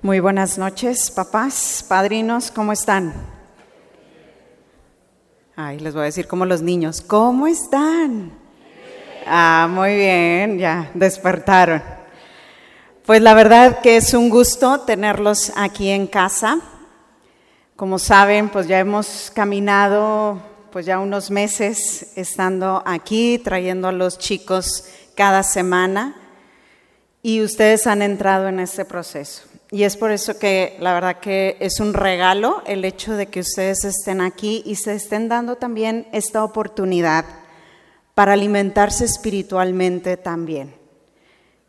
Muy buenas noches, papás, padrinos, ¿cómo están? Ay, les voy a decir como los niños, ¿cómo están? Ah, muy bien, ya despertaron. Pues la verdad que es un gusto tenerlos aquí en casa. Como saben, pues ya hemos caminado pues ya unos meses estando aquí, trayendo a los chicos cada semana y ustedes han entrado en este proceso. Y es por eso que la verdad que es un regalo el hecho de que ustedes estén aquí y se estén dando también esta oportunidad para alimentarse espiritualmente también.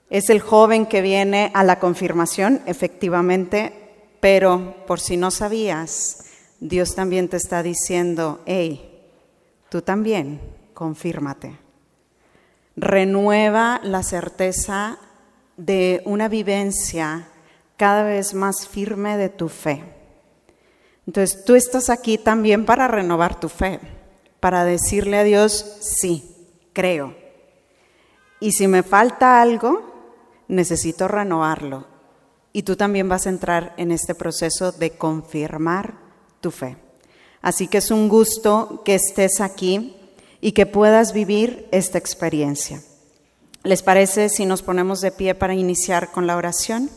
Es el joven que viene a la confirmación, efectivamente, pero por si no sabías, Dios también te está diciendo, hey, tú también, confírmate. Renueva la certeza de una vivencia cada vez más firme de tu fe. Entonces, tú estás aquí también para renovar tu fe, para decirle a Dios, sí, creo. Y si me falta algo, necesito renovarlo. Y tú también vas a entrar en este proceso de confirmar tu fe. Así que es un gusto que estés aquí y que puedas vivir esta experiencia. ¿Les parece si nos ponemos de pie para iniciar con la oración?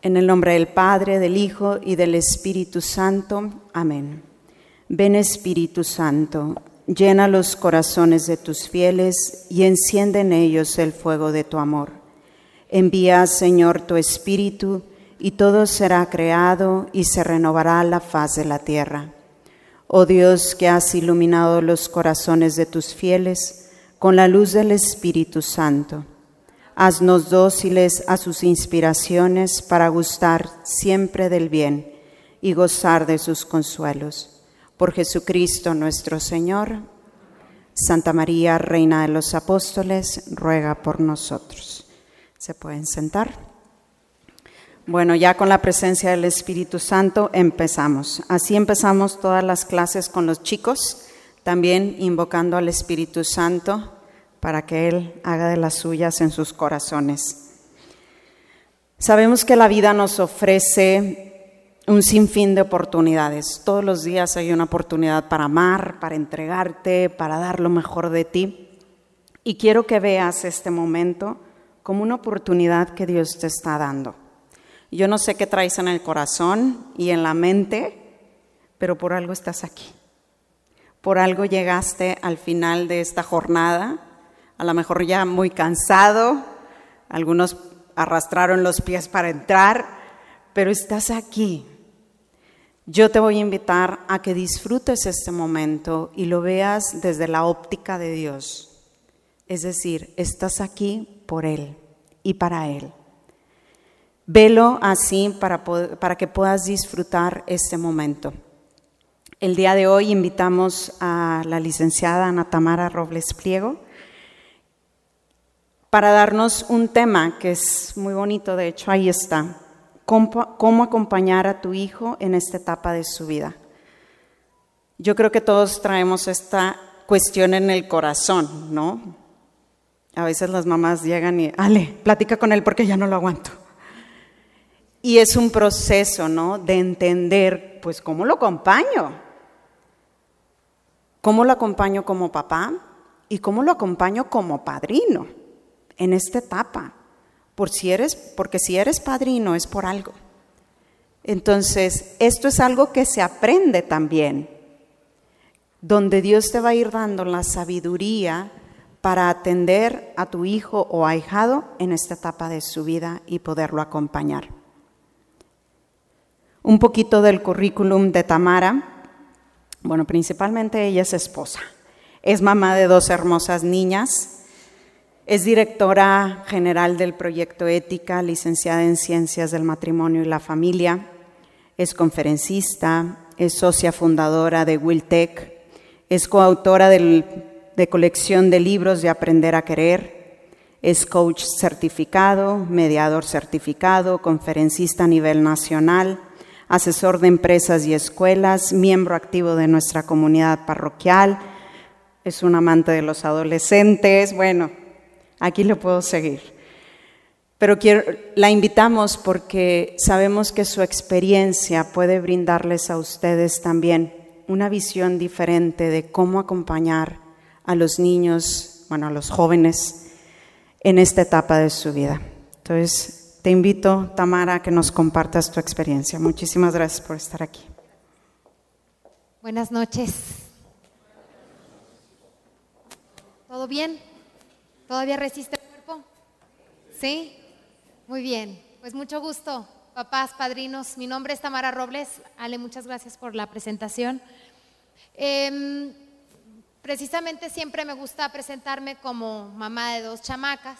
En el nombre del Padre, del Hijo y del Espíritu Santo. Amén. Ven Espíritu Santo, llena los corazones de tus fieles y enciende en ellos el fuego de tu amor. Envía, Señor, tu Espíritu y todo será creado y se renovará la faz de la tierra. Oh Dios, que has iluminado los corazones de tus fieles con la luz del Espíritu Santo Haznos dóciles a sus inspiraciones para gustar siempre del bien y gozar de sus consuelos. Por Jesucristo nuestro Señor. Santa María, Reina de los Apóstoles, ruega por nosotros. ¿Se pueden sentar? Bueno, ya con la presencia del Espíritu Santo empezamos. Así empezamos todas las clases con los chicos, también invocando al Espíritu Santo para que Él haga de las suyas en sus corazones. Sabemos que la vida nos ofrece un sinfín de oportunidades. Todos los días hay una oportunidad para amar, para entregarte, para dar lo mejor de ti. Y quiero que veas este momento como una oportunidad que Dios te está dando. Yo no sé qué traes en el corazón y en la mente, pero por algo estás aquí. Por algo llegaste al final de esta jornada a lo mejor ya muy cansado, algunos arrastraron los pies para entrar, pero estás aquí. Yo te voy a invitar a que disfrutes este momento y lo veas desde la óptica de Dios. Es decir, estás aquí por Él y para Él. Velo así para, para que puedas disfrutar este momento. El día de hoy invitamos a la licenciada Ana Tamara Robles Pliego para darnos un tema que es muy bonito, de hecho ahí está, cómo, acompañar a tu hijo en esta etapa de su vida. Yo creo que todos traemos esta cuestión en el corazón, ¿no? A veces las mamás llegan y, ale, platica con él porque ya no lo aguanto. Y es un proceso, ¿no? De entender, pues, ¿cómo lo acompaño? ¿Cómo lo acompaño como papá? ¿Y cómo lo acompaño como padrino? En esta etapa, si eres, porque si eres padrino es por algo. Entonces, esto es algo que se aprende también, donde Dios te va a ir dando la sabiduría para atender a tu hijo o ahijado en esta etapa de su vida y poderlo acompañar. Un poquito del currículum de Tamara. Bueno, principalmente ella es esposa. Es mamá de dos hermosas niñas, es directora general del proyecto Ética, licenciada en Ciencias del Matrimonio y la Familia. Es conferencista, es socia fundadora de Wiltec, es coautora de colección de libros de Aprender a Querer, es coach certificado, mediador certificado, conferencista a nivel nacional, asesor de empresas y escuelas, miembro activo de nuestra comunidad parroquial, es un amante de los adolescentes, bueno, Aquí lo puedo seguir. Pero la invitamos porque sabemos que su experiencia puede brindarles a ustedes también una visión diferente de cómo acompañar a los niños, bueno, a los jóvenes en esta etapa de su vida. Entonces, te invito, Tamara, a que nos compartas tu experiencia. Muchísimas gracias por estar aquí. Buenas noches. ¿Todo bien? ¿Todavía resiste el cuerpo? ¿Sí? Muy bien, pues mucho gusto, papás, padrinos. Mi nombre es Tamara Robles. Ale, muchas gracias por la presentación. Em, precisamente siempre me gusta presentarme como mamá de dos chamacas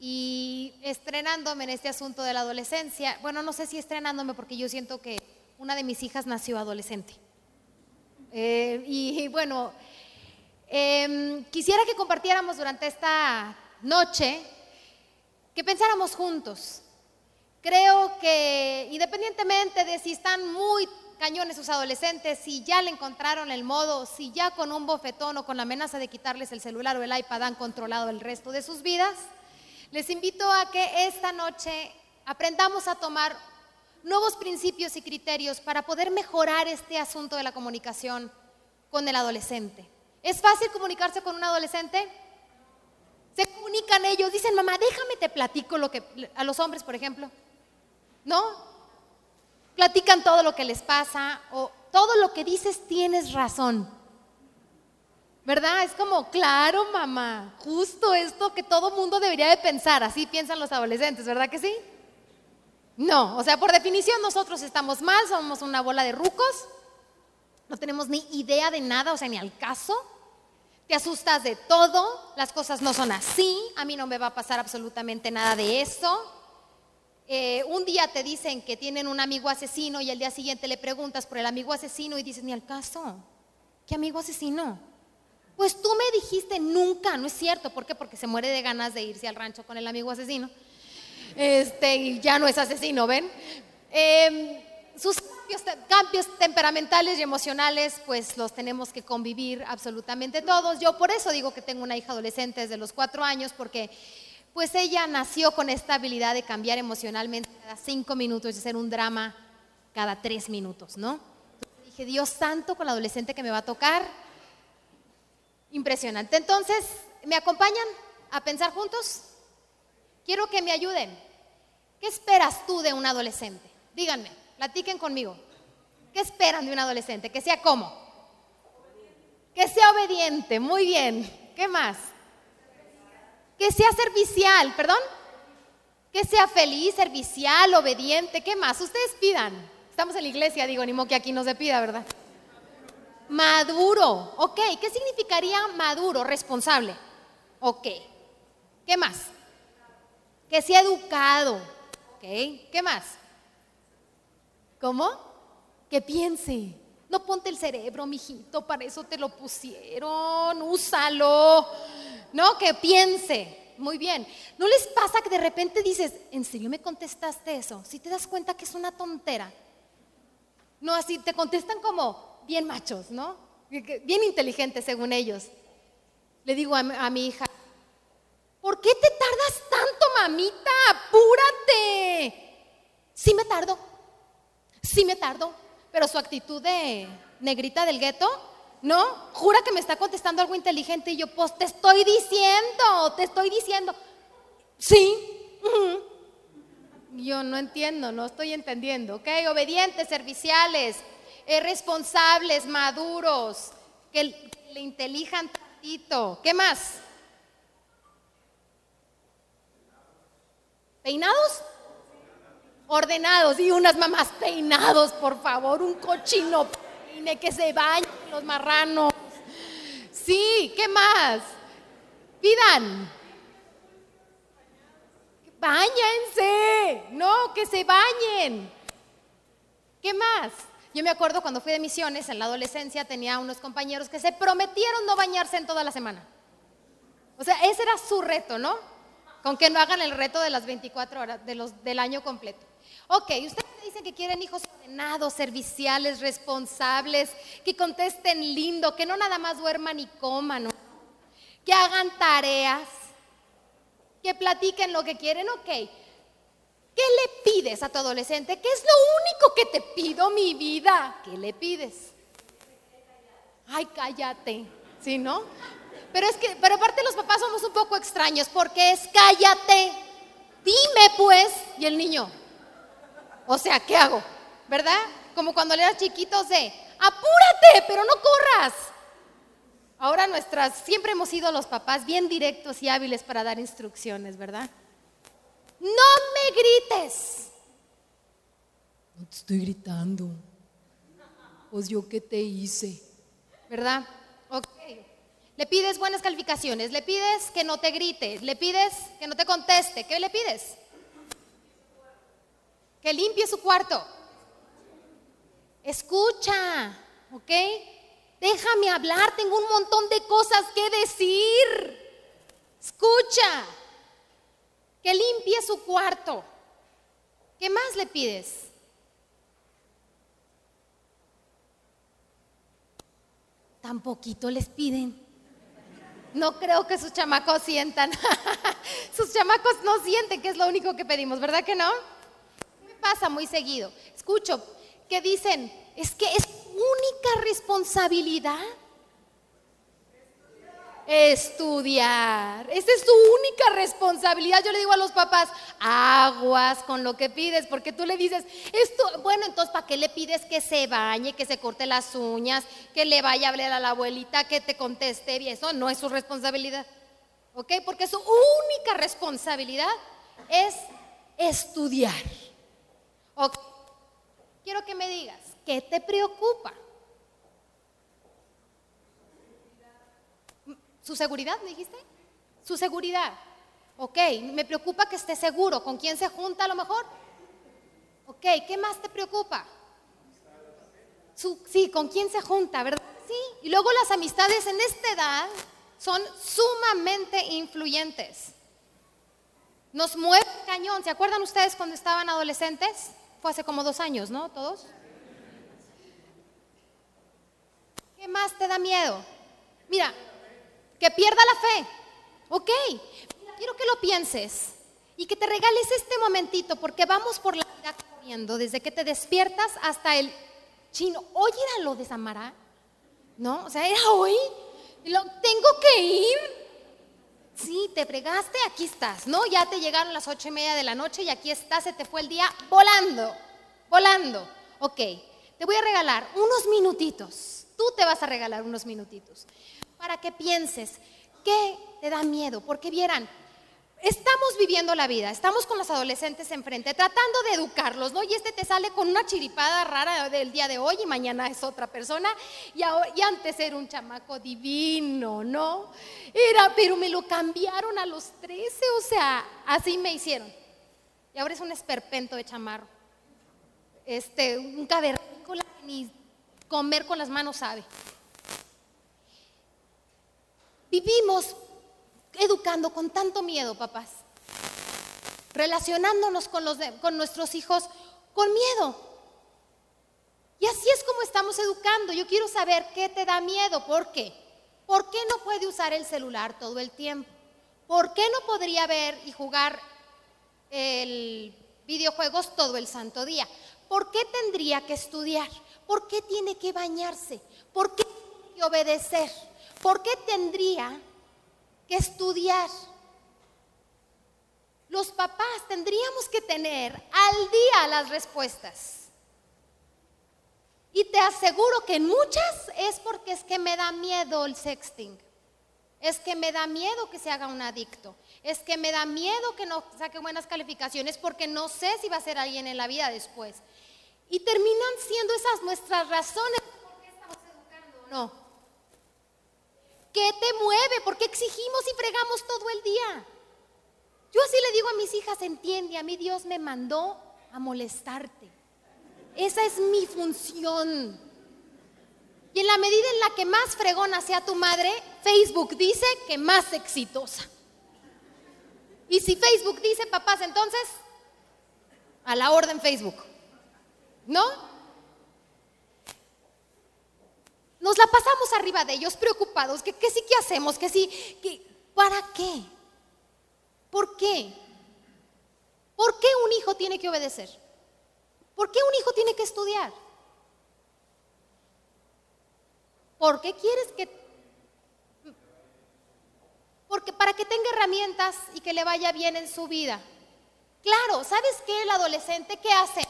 y estrenándome en este asunto de la adolescencia. Bueno, no sé si estrenándome porque yo siento que una de mis hijas nació adolescente. Eh, y, bueno, em, quisiera que compartiéramos durante esta noche que pensáramos juntos. Creo que independientemente de si están muy cañones sus adolescentes, si ya le encontraron el modo, si ya con un bofetón o con la amenaza de quitarles el celular o el iPad han controlado el resto de sus vidas, les invito a que esta noche aprendamos a tomar nuevos principios y criterios para poder mejorar este asunto de la comunicación con el adolescente. ¿Es fácil comunicarse con un adolescente? Se comunican ellos, dicen, mamá, déjame te platico lo que, a los hombres, por ejemplo. ¿No? Platican todo lo que les pasa o todo lo que dices tienes razón. ¿Verdad? Es como, claro, mamá, justo esto que todo mundo debería de pensar, así piensan los adolescentes, ¿verdad que sí? No, o sea, por definición nosotros estamos mal, somos una bola de rucos, no tenemos ni idea de nada, o sea, ni al caso te asustas de todo, las cosas no son así, a mí no me va a pasar absolutamente nada de eso. Eh, un día te dicen que tienen un amigo asesino y al día siguiente le preguntas por el amigo asesino y dices, ni al caso, ¿qué amigo asesino? Pues tú me dijiste nunca, no es cierto, ¿por qué? Porque se muere de ganas de irse al rancho con el amigo asesino. Este, y ya no es asesino, ¿ven? Eh, sus cambios, temperamentales y emocionales, pues los tenemos que convivir absolutamente todos. Yo por eso digo que tengo una hija adolescente desde los cuatro años, porque pues ella nació con esta habilidad de cambiar emocionalmente cada cinco minutos y hacer un drama cada tres minutos, ¿no? dije, Dios santo con la adolescente que me va a tocar. Impresionante. Entonces, ¿me acompañan a pensar juntos? Quiero que me ayuden. ¿Qué esperas tú de un adolescente? Díganme. Platiquen conmigo. ¿Qué esperan de un adolescente? Que sea cómo? Que sea obediente. Muy bien. ¿Qué más? Que sea servicial. ¿Perdón? Que sea feliz, servicial, obediente. ¿Qué más? Ustedes pidan. Estamos en la iglesia, digo, ni modo que aquí no se pida, ¿verdad? Maduro. Ok. ¿Qué significaría maduro? Responsable. Ok. ¿Qué más? Que sea educado. Ok. ¿Qué más? ¿Cómo? Que piense. No ponte el cerebro, mijito, para eso te lo pusieron, úsalo. No, que piense. Muy bien. ¿No les pasa que de repente dices, ¿en serio me contestaste eso? Si te das cuenta que es una tontera. No, así te contestan como bien machos, ¿no? Bien inteligentes según ellos. Le digo a, a mi hija, ¿por qué te tardas tanto, mamita? Apúrate. Sí me tardo. Sí me tardo, pero su actitud de negrita del gueto, ¿no? Jura que me está contestando algo inteligente y yo, pues te estoy diciendo, te estoy diciendo. Sí. Yo no entiendo, no estoy entendiendo, ¿ok? Obedientes, serviciales, eh, responsables, maduros, que le intelijan tantito. ¿Qué más? ¿Peinados? Ordenados y unas mamás peinados, por favor, un cochino peine que se bañen los marranos. Sí, ¿qué más? Pidan. Báñense, no, que se bañen. ¿Qué más? Yo me acuerdo cuando fui de misiones en la adolescencia tenía unos compañeros que se prometieron no bañarse en toda la semana. O sea, ese era su reto, ¿no? Con que no hagan el reto de las 24 horas de los, del año completo. Ok, ustedes dicen que quieren hijos ordenados, serviciales, responsables, que contesten lindo, que no nada más duerman y coman, que hagan tareas. que platiquen lo que quieren, ok. ¿Qué le pides a tu adolescente? ¿Qué es lo único que te pido, mi vida? ¿Qué le pides? Ay, cállate, ¿sí, no? Pero es que, pero aparte los papás somos un poco extraños porque es cállate, dime pues, y el niño, o sea, ¿qué hago? ¿Verdad? Como cuando le eras chiquitos de, apúrate, pero no corras. Ahora nuestras, siempre hemos sido los papás bien directos y hábiles para dar instrucciones, ¿verdad? No me grites. No te estoy gritando. Pues yo qué te hice. ¿Verdad? Ok. Le pides buenas calificaciones, le pides que no te grite, le pides que no te conteste. ¿Qué le pides? Que limpie su cuarto. Escucha, ¿ok? Déjame hablar, tengo un montón de cosas que decir. Escucha que limpie su cuarto. ¿Qué más le pides? Tan poquito les piden. No creo que sus chamacos sientan. sus chamacos no sienten que es lo único que pedimos, ¿verdad que no? Pasa muy seguido. Escucho que dicen, es que es única responsabilidad estudiar. Esa es tu única responsabilidad. Yo le digo a los papás, aguas con lo que pides, porque tú le dices, esto, bueno, entonces, ¿para qué le pides que se bañe, que se corte las uñas, que le vaya a hablar a la abuelita, que te conteste bien? Eso no es su responsabilidad. ¿Ok? Porque su única responsabilidad es estudiar. Ok. Quiero que me digas, ¿qué te preocupa? ¿Su seguridad, me dijiste? Su seguridad. Ok, me preocupa que esté seguro. ¿Con quién se junta a lo mejor? Ok, ¿qué más te preocupa? sí, ¿con quién se junta, verdad? Sí, y luego las amistades en esta edad son sumamente influyentes. Nos mueve cañón. ¿Se acuerdan ustedes cuando estaban adolescentes? Fue hace como dos años, ¿no? ¿Todos? ¿Qué más te da miedo? Mira, que pierda la fe. Ok, quiero que lo pienses y que te regales este momentito porque vamos por la vida corriendo desde que te despiertas hasta el chino. Hoy era lo de Samara, ¿no? O sea, era hoy. Lo, tengo que ir. Sí, te fregaste, aquí estás, ¿no? Ya te llegaron las ocho y media de la noche y aquí estás, se te fue el día volando, volando. Ok, te voy a regalar unos minutitos. Tú te vas a regalar unos minutitos para que pienses qué te da miedo, porque vieran, estamos viviendo la vida, estamos con los adolescentes enfrente, tratando de educarlos, ¿no? Y este te sale con una chiripada rara del día de hoy y mañana es otra persona, y, y antes era un chamaco divino, ¿no? Era, pero me lo cambiaron a los 13, o sea, así me hicieron. Y ahora es un esperpento de chamarro. Este, un cavernícola que ni comer con las manos sabe. Vivimos educando con tanto miedo, papás. Relacionándonos con, los con nuestros hijos con miedo. Y así es como estamos educando. Yo quiero saber qué te da miedo. ¿Por qué? ¿Por qué no puede usar el celular todo el tiempo? ¿Por qué no podría ver y jugar el videojuegos todo el santo día? ¿Por qué tendría que estudiar? ¿Por qué tiene que bañarse? ¿Por qué tiene que obedecer? ¿Por qué tendría que estudiar? Los papás tendríamos que tener al día las respuestas. Y te aseguro que muchas es porque es que me da miedo el sexting. Es que me da miedo que se haga un adicto. Es que me da miedo que no saque buenas calificaciones porque no sé si va a ser alguien en la vida después. Y terminan siendo esas nuestras razones por qué estamos educando no. ¿Qué te mueve? ¿Por qué exigimos y fregamos todo el día? Yo así le digo a mis hijas, entiende, a mí Dios me mandó a molestarte. Esa es mi función. Y en la medida en la que más fregona sea tu madre, Facebook dice que más exitosa. Y si Facebook dice papás, entonces, a la orden Facebook. ¿No? Nos la pasamos arriba de ellos preocupados, que, sí, ¿qué hacemos? Que sí, que, ¿para qué? ¿Por qué? ¿Por qué un hijo tiene que obedecer? ¿Por qué un hijo tiene que estudiar? ¿Por qué quieres que... Porque para que tenga herramientas y que le vaya bien en su vida. Claro, ¿sabes qué? El adolescente, ¿qué hace?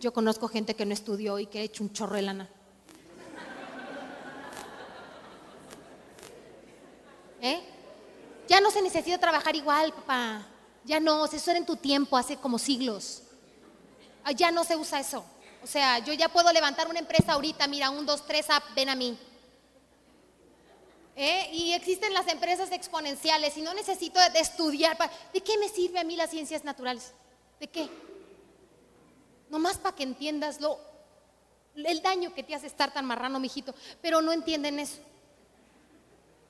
Yo conozco gente que no estudió y que ha hecho un chorro de lana. ¿Eh? Ya no se necesita trabajar igual, papá. Ya no, eso era en tu tiempo, hace como siglos. Ah, ya no se usa eso. O sea, yo ya puedo levantar una empresa ahorita, mira, un, dos, tres, ah, ven a mí. ¿Eh? Y existen las empresas exponenciales y no necesito de estudiar. ¿De qué me sirve a mí las ciencias naturales? ¿De qué? Nomás para que entiendas lo, el daño que te hace estar tan marrano, mijito. Pero no entienden eso.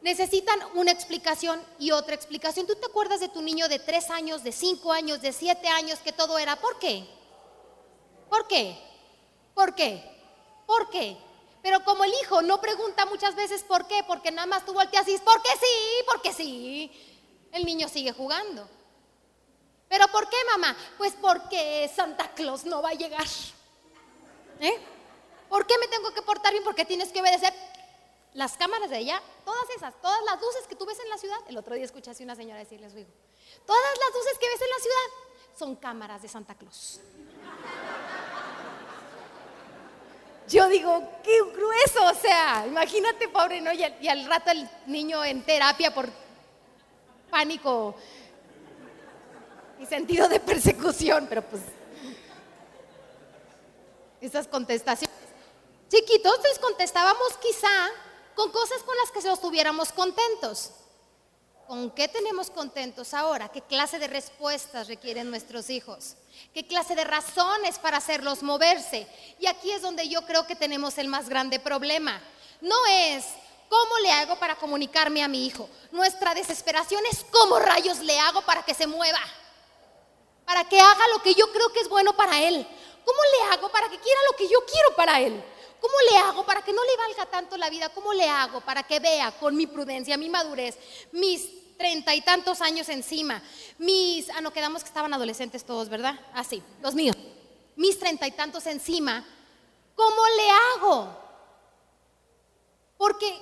Necesitan una explicación y otra explicación. ¿Tú te acuerdas de tu niño de tres años, de cinco años, de siete años, que todo era? ¿Por qué? ¿Por qué? ¿Por qué? ¿Por qué? Pero como el hijo no pregunta muchas veces por qué, porque nada más tú volteas y dices, ¿por qué sí? Porque sí. El niño sigue jugando. ¿Pero por qué, mamá? Pues porque Santa Claus no va a llegar. ¿Eh? ¿Por qué me tengo que portar bien? Porque tienes que obedecer las cámaras de allá, todas esas, todas las luces que tú ves en la ciudad. El otro día escuché a una señora decirle a todas las luces que ves en la ciudad son cámaras de Santa Claus. Yo digo, qué grueso, o sea, imagínate, pobre, ¿no? Y al, y al rato el niño en terapia por pánico y sentido de persecución, pero pues esas contestaciones. Chiquitos les contestábamos quizá con cosas con las que nos estuviéramos contentos. ¿Con qué tenemos contentos ahora? ¿Qué clase de respuestas requieren nuestros hijos? ¿Qué clase de razones para hacerlos moverse? Y aquí es donde yo creo que tenemos el más grande problema. No es cómo le hago para comunicarme a mi hijo. Nuestra desesperación es cómo rayos le hago para que se mueva. Para que haga lo que yo creo que es bueno para él. ¿Cómo le hago para que quiera lo que yo quiero para él? ¿Cómo le hago para que no le valga tanto la vida? ¿Cómo le hago para que vea con mi prudencia, mi madurez, mis treinta y tantos años encima, mis, ah, no, quedamos que estaban adolescentes todos, ¿verdad? Ah, sí, los míos, mis treinta y tantos encima, ¿cómo le hago? Porque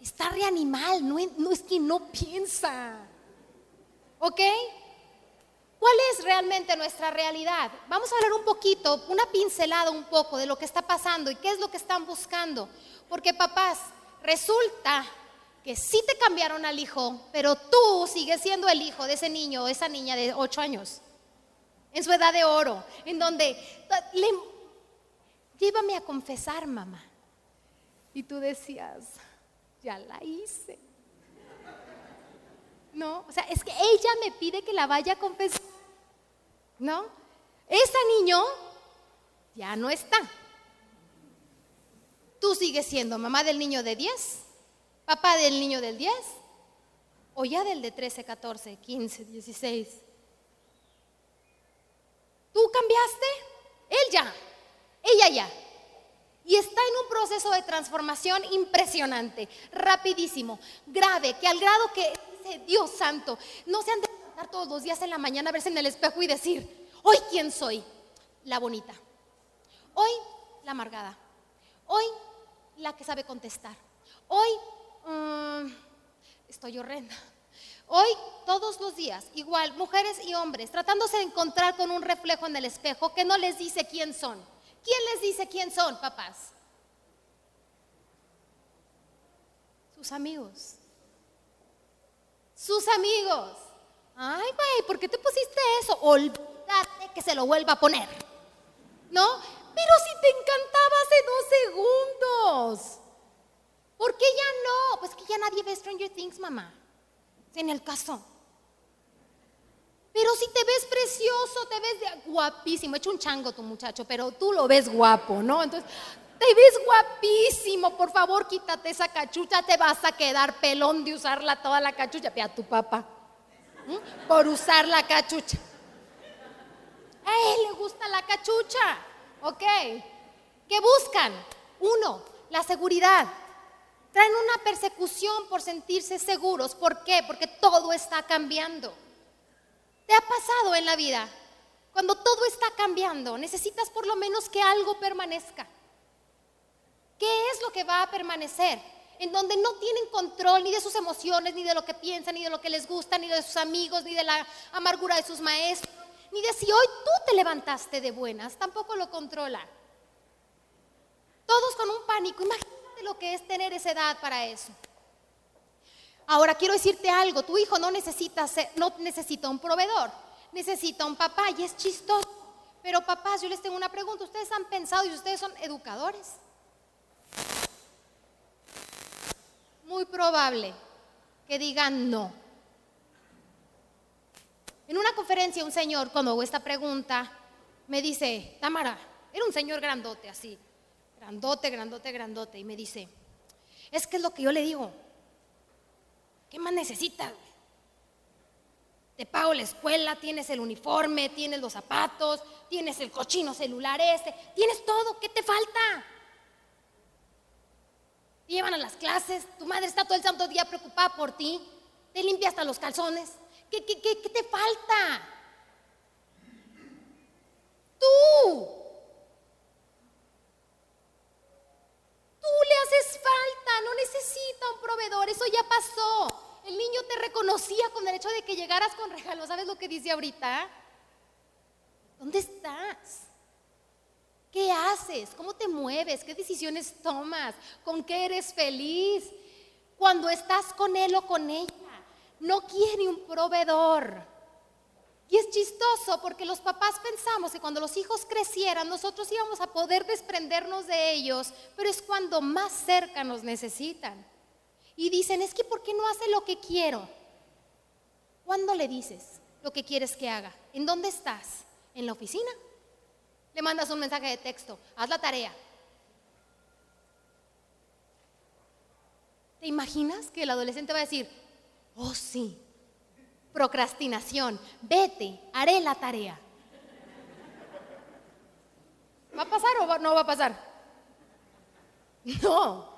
está reanimal, no, no es que no piensa, ¿ok? ¿Cuál es realmente nuestra realidad? Vamos a hablar un poquito, una pincelada un poco de lo que está pasando y qué es lo que están buscando. Porque papás, resulta que sí te cambiaron al hijo, pero tú sigues siendo el hijo de ese niño o esa niña de 8 años, en su edad de oro, en donde llévame a confesar, mamá. Y tú decías, ya la hice. No, o sea, es que ella me pide que la vaya a confesar. ¿No? Ese niño ya no está. Tú sigues siendo mamá del niño de 10, papá del niño del 10, o ya del de 13, 14, 15, 16. ¿Tú cambiaste? Él ya, ella ya. Y está en un proceso de transformación impresionante, rapidísimo, grave, que al grado que dice Dios santo, no se han todos los días en la mañana, verse en el espejo y decir, hoy quién soy, la bonita, hoy la amargada, hoy la que sabe contestar, hoy mm, estoy horrenda. Hoy, todos los días, igual, mujeres y hombres, tratándose de encontrar con un reflejo en el espejo que no les dice quién son. ¿Quién les dice quién son, papás? Sus amigos. Sus amigos. Ay, güey, ¿por qué te pusiste eso? Olvídate que se lo vuelva a poner. ¿No? Pero si te encantaba hace dos segundos. ¿Por qué ya no? Pues que ya nadie ve Stranger Things, mamá. En el caso. Pero si te ves precioso, te ves guapísimo. He hecho un chango tu muchacho, pero tú lo ves guapo, ¿no? Entonces, te ves guapísimo. Por favor, quítate esa cachucha. Te vas a quedar pelón de usarla toda la cachucha. Ve tu papá. Por usar la cachucha. A le gusta la cachucha. ¿Ok? ¿Qué buscan? Uno, la seguridad. Traen una persecución por sentirse seguros. ¿Por qué? Porque todo está cambiando. ¿Te ha pasado en la vida? Cuando todo está cambiando, necesitas por lo menos que algo permanezca. ¿Qué es lo que va a permanecer? En donde no tienen control ni de sus emociones, ni de lo que piensan, ni de lo que les gusta, ni de sus amigos, ni de la amargura de sus maestros, ni de si hoy tú te levantaste de buenas, tampoco lo controla. Todos con un pánico. Imagínate lo que es tener esa edad para eso. Ahora quiero decirte algo, tu hijo no necesita, no necesita un proveedor, necesita un papá y es chistoso. Pero papás, yo les tengo una pregunta, ¿ustedes han pensado y ustedes son educadores? Muy probable que digan no. En una conferencia un señor, cuando hago esta pregunta, me dice, Tamara, era un señor grandote así, grandote, grandote, grandote, y me dice, es que es lo que yo le digo, ¿Qué más necesitas? Te pago la escuela, tienes el uniforme, tienes los zapatos, tienes el cochino celular este, tienes todo, ¿qué te falta? Te llevan a las clases, tu madre está todo el santo día preocupada por ti, te limpia hasta los calzones. ¿Qué, qué, qué, qué te falta? Tú Tú le haces falta, no necesita un proveedor, eso ya pasó. El niño te reconocía con el hecho de que llegaras con regalo. ¿Sabes lo que dice ahorita? ¿Dónde estás? ¿Qué haces? ¿Cómo te mueves? ¿Qué decisiones tomas? ¿Con qué eres feliz? Cuando estás con él o con ella, no quiere un proveedor. Y es chistoso porque los papás pensamos que cuando los hijos crecieran nosotros íbamos a poder desprendernos de ellos, pero es cuando más cerca nos necesitan. Y dicen, es que ¿por qué no hace lo que quiero? ¿Cuándo le dices lo que quieres que haga? ¿En dónde estás? ¿En la oficina? Le mandas un mensaje de texto, haz la tarea. ¿Te imaginas que el adolescente va a decir, oh sí, procrastinación. Vete, haré la tarea. ¿Va a pasar o no va a pasar? No.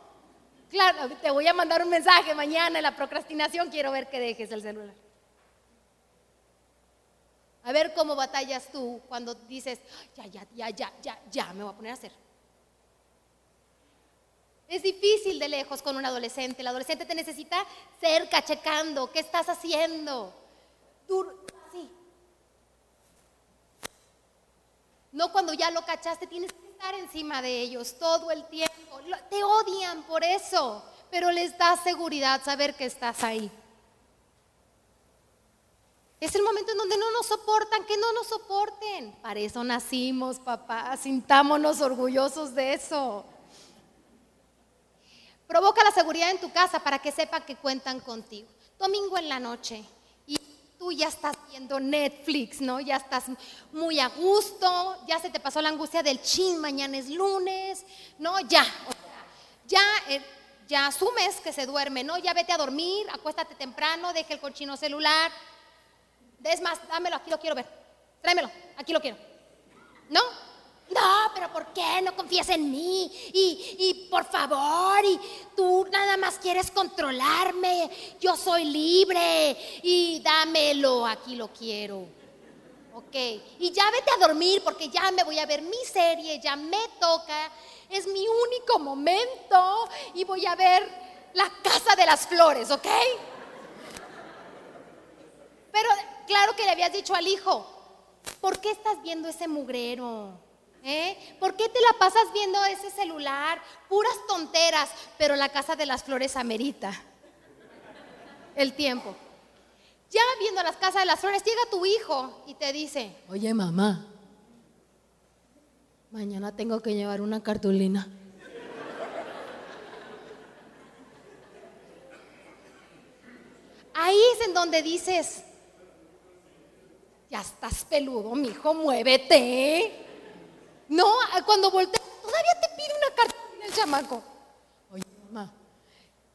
Claro, te voy a mandar un mensaje mañana en la procrastinación, quiero ver que dejes el celular. A ver cómo batallas tú cuando dices, ya, ya, ya, ya, ya, ya, me voy a poner a hacer. Es difícil de lejos con un adolescente. El adolescente te necesita cerca, checando, ¿qué estás haciendo? No cuando ya lo cachaste, tienes que estar encima de ellos todo el tiempo. Te odian por eso, pero les da seguridad saber que estás ahí. Es el momento en donde no nos soportan, que no nos soporten. Para eso nacimos, papá. Sintámonos orgullosos de eso. Provoca la seguridad en tu casa para que sepan que cuentan contigo. Domingo en la noche, tú ya estás viendo Netflix, ¿no? Ya estás muy a gusto, ya se te pasó la angustia del chin, mañana es lunes, ¿no? Ya, ya, eh, ya asumes que se duerme, ¿no? Ya vete a dormir, acuéstate temprano, deja el cochino celular. Es más, dámelo, aquí lo quiero ver. Tráemelo, aquí lo quiero. ¿No? no, pero ¿por qué no confías en mí? Y, y, por favor, y tú nada más quieres controlarme, yo soy libre y dámelo, aquí lo quiero. Ok, y ya vete a dormir porque ya me voy a ver mi serie, ya me toca, es mi único momento y voy a ver la casa de las flores, ¿ok? Pero claro que le habías dicho al hijo, ¿por qué estás viendo ese mugrero? ¿Eh? ¿Por qué te la pasas viendo ese celular? Puras tonteras, pero la casa de las flores amerita el tiempo. Ya viendo las casas de las flores, llega tu hijo y te dice, oye mamá, mañana tengo que llevar una cartulina. Ahí es en donde dices, ya estás peludo, mi hijo, muévete. No, cuando voltea, todavía te pide una cartulina el chamaco. Oye, mamá,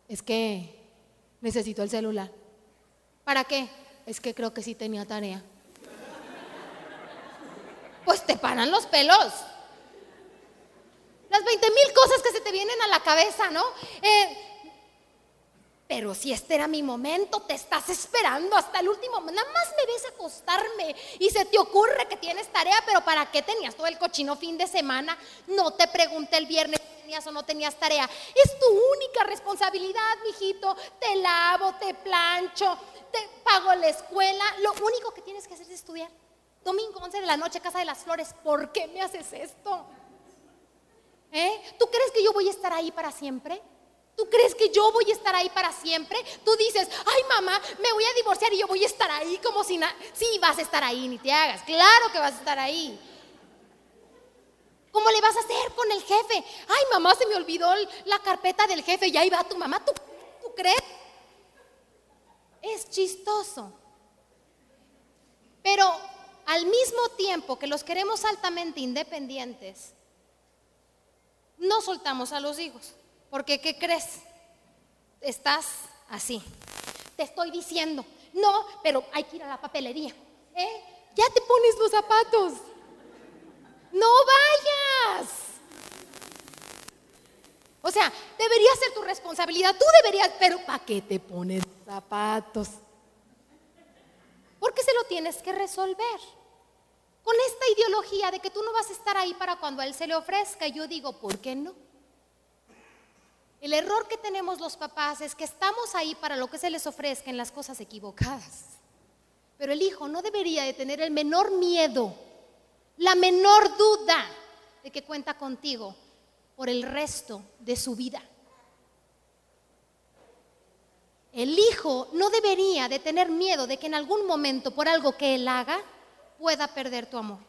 es que necesito el celular. ¿Para qué? Es que creo que sí tenía tarea. Pues te paran los pelos. Las 20 mil cosas que se te vienen a la cabeza, ¿no? Eh, Pero si este era mi momento, te estás esperando hasta el último. Nada más me ves acostarme y se te ocurre que tienes tarea, pero ¿para qué tenías todo el cochino fin de semana? No te pregunté el viernes si tenías o no tenías tarea. Es tu única responsabilidad, mijito. Te lavo, te plancho, te pago la escuela. Lo único que tienes que hacer es estudiar. Domingo 11 de la noche, Casa de las Flores. ¿Por qué me haces esto? ¿Eh? ¿Tú crees que yo voy a estar ahí para siempre? ¿Tú crees que yo voy a estar ahí para siempre? Tú dices, ay mamá, me voy a divorciar y yo voy a estar ahí como si nada. Sí, vas a estar ahí, ni te hagas. Claro que vas a estar ahí. ¿Cómo le vas a hacer con el jefe? Ay mamá, se me olvidó la carpeta del jefe y ahí va tu mamá. ¿Tú, tú crees? Es chistoso. Pero al mismo tiempo que los queremos altamente independientes, no soltamos a los hijos. Porque, ¿qué crees? Estás así. Te estoy diciendo, no, pero hay que ir a la papelería. ¿eh? Ya te pones los zapatos. No vayas. O sea, debería ser tu responsabilidad. Tú deberías, pero ¿para qué te pones zapatos? Porque se lo tienes que resolver. Con esta ideología de que tú no vas a estar ahí para cuando a él se le ofrezca, yo digo, ¿por qué no? El error que tenemos los papás es que estamos ahí para lo que se les ofrezca en las cosas equivocadas. Pero el hijo no debería de tener el menor miedo, la menor duda de que cuenta contigo por el resto de su vida. El hijo no debería de tener miedo de que en algún momento por algo que él haga pueda perder tu amor.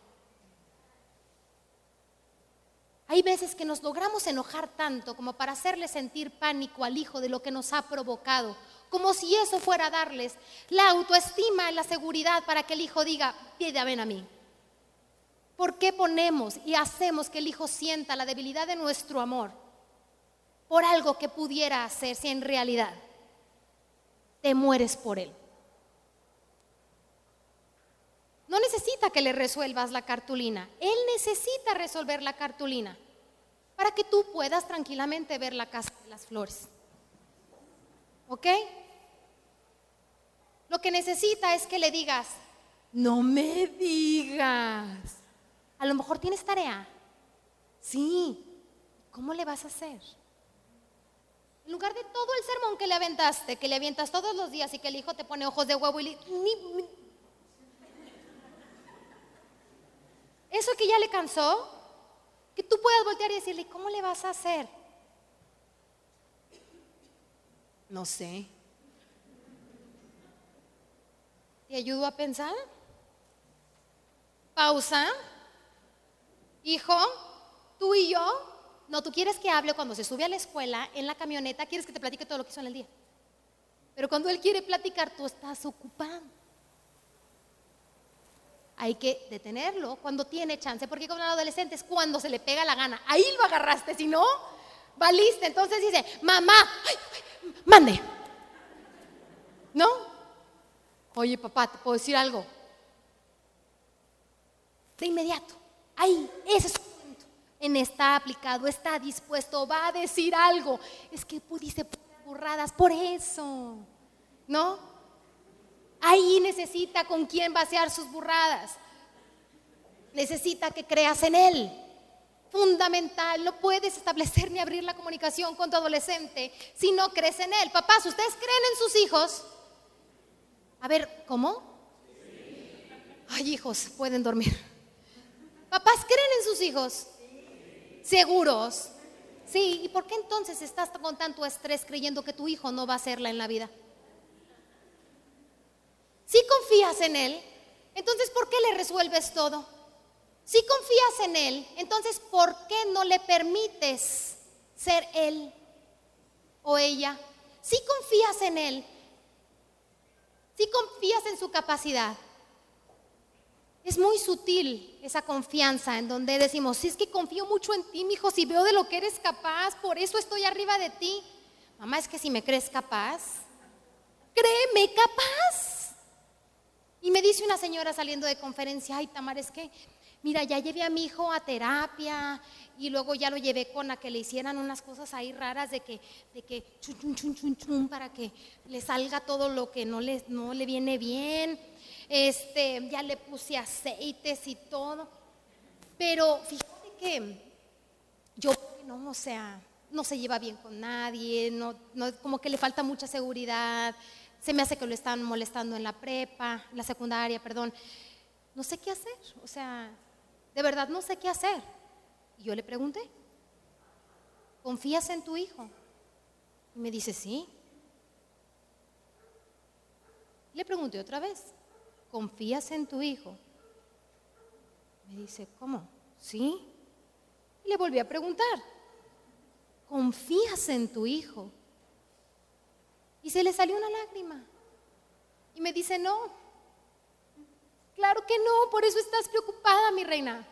Hay veces que nos logramos enojar tanto como para hacerle sentir pánico al hijo de lo que nos ha provocado, como si eso fuera a darles la autoestima la seguridad para que el hijo diga, pide ven a mí. ¿Por qué ponemos y hacemos que el hijo sienta la debilidad de nuestro amor por algo que pudiera hacer si en realidad te mueres por él? No necesita que le resuelvas la cartulina. Él necesita resolver la cartulina para que tú puedas tranquilamente ver la casa de las flores. ¿Ok? Lo que necesita es que le digas, no me digas. A lo mejor tienes tarea. Sí. ¿Cómo le vas a hacer? En lugar de todo el sermón que le aventaste, que le avientas todos los días y que el hijo te pone ojos de huevo y le, Eso que ya le cansó, que tú puedas voltear y decirle, ¿cómo le vas a hacer? No sé. ¿Te ayudo a pensar? Pausa. Hijo, tú y yo, no, tú quieres que hable cuando se sube a la escuela, en la camioneta, quieres que te platique todo lo que hizo en el día. Pero cuando él quiere platicar, tú estás ocupado hay que detenerlo cuando tiene chance, porque con un adolescente es cuando se le pega la gana. Ahí lo agarraste, si no, valiste. Entonces dice, mamá, mande. ¿No? Oye, papá, ¿te puedo decir algo? De inmediato. Ahí, ese es su momento. En está aplicado, está dispuesto, va a decir algo. Es que pudiste burradas por eso. ¿No? Ahí necesita con quién vaciar sus burradas. Necesita que creas en Él. Fundamental, no puedes establecer ni abrir la comunicación con tu adolescente si no crees en Él. Papás, ¿ustedes creen en sus hijos? A ver, ¿cómo? Ay, hijos, pueden dormir. Papás, ¿creen en sus hijos? ¿Seguros? Sí, ¿y por qué entonces estás con tanto estrés creyendo que tu hijo no va a hacerla en la vida? Si confías en Él, entonces ¿por qué le resuelves todo? Si confías en Él, entonces ¿por qué no le permites ser Él o ella? Si confías en Él, si confías en su capacidad, es muy sutil esa confianza en donde decimos, si es que confío mucho en ti, mi hijo, si veo de lo que eres capaz, por eso estoy arriba de ti. Mamá, es que si me crees capaz, créeme capaz. Y me dice una señora saliendo de conferencia, ay Tamar, es que, mira, ya llevé a mi hijo a terapia y luego ya lo llevé con a que le hicieran unas cosas ahí raras de que, de que chun, chun, chun, chun, chun, para que le salga todo lo que no le, no le viene bien. Este, ya le puse aceites y todo. Pero fíjate que yo no, o sea, no se lleva bien con nadie, no, no, como que le falta mucha seguridad, se me hace que lo están molestando en la prepa, la secundaria, perdón. No sé qué hacer, o sea, de verdad no sé qué hacer. Y yo le pregunté, ¿confías en tu hijo? Y me dice, sí. Le pregunté otra vez, ¿confías en tu hijo? Me dice, ¿cómo? ¿Sí? Y le volví a preguntar, ¿confías en tu hijo? Y se le salió una lágrima. Y me dice, no, claro que no, por eso estás preocupada, mi reina.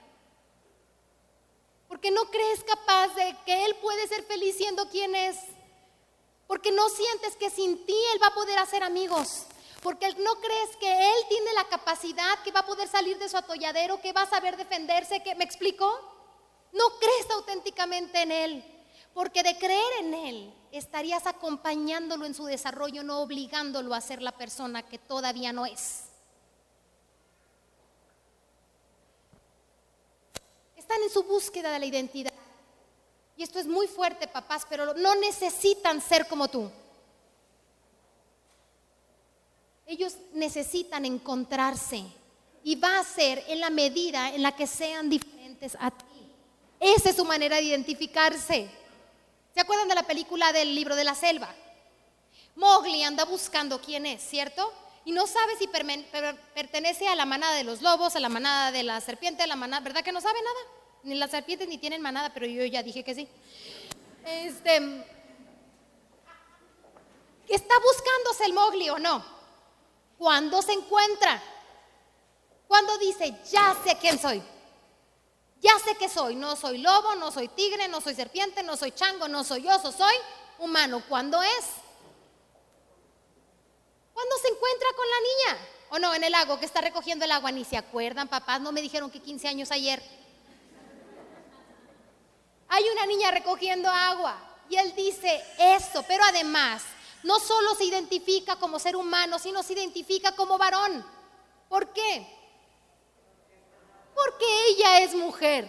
Porque no crees capaz de que Él puede ser feliz siendo quien es. Porque no sientes que sin ti Él va a poder hacer amigos. Porque no crees que Él tiene la capacidad, que va a poder salir de su atolladero, que va a saber defenderse, que me explico. No crees auténticamente en Él. Porque de creer en Él estarías acompañándolo en su desarrollo, no obligándolo a ser la persona que todavía no es. Están en su búsqueda de la identidad. Y esto es muy fuerte, papás, pero no necesitan ser como tú. Ellos necesitan encontrarse y va a ser en la medida en la que sean diferentes a ti. Esa es su manera de identificarse. ¿Se acuerdan de la película del libro de la selva? Mowgli anda buscando quién es, ¿cierto? Y no sabe si pertenece a la manada de los lobos, a la manada de la serpiente, a la manada, ¿verdad que no sabe nada? Ni las serpientes ni tienen manada, pero yo ya dije que sí. Este, ¿Está buscándose el Mowgli o no? ¿Cuándo se encuentra? Cuando dice, ya sé quién soy. Ya sé que soy, no soy lobo, no soy tigre, no soy serpiente, no soy chango, no soy oso, soy humano. ¿Cuándo es? ¿Cuándo se encuentra con la niña? ¿O no? En el lago que está recogiendo el agua. Ni se acuerdan, papás, no me dijeron que 15 años ayer. Hay una niña recogiendo agua y él dice eso, pero además no solo se identifica como ser humano, sino se identifica como varón. ¿Por qué? Porque ella es mujer.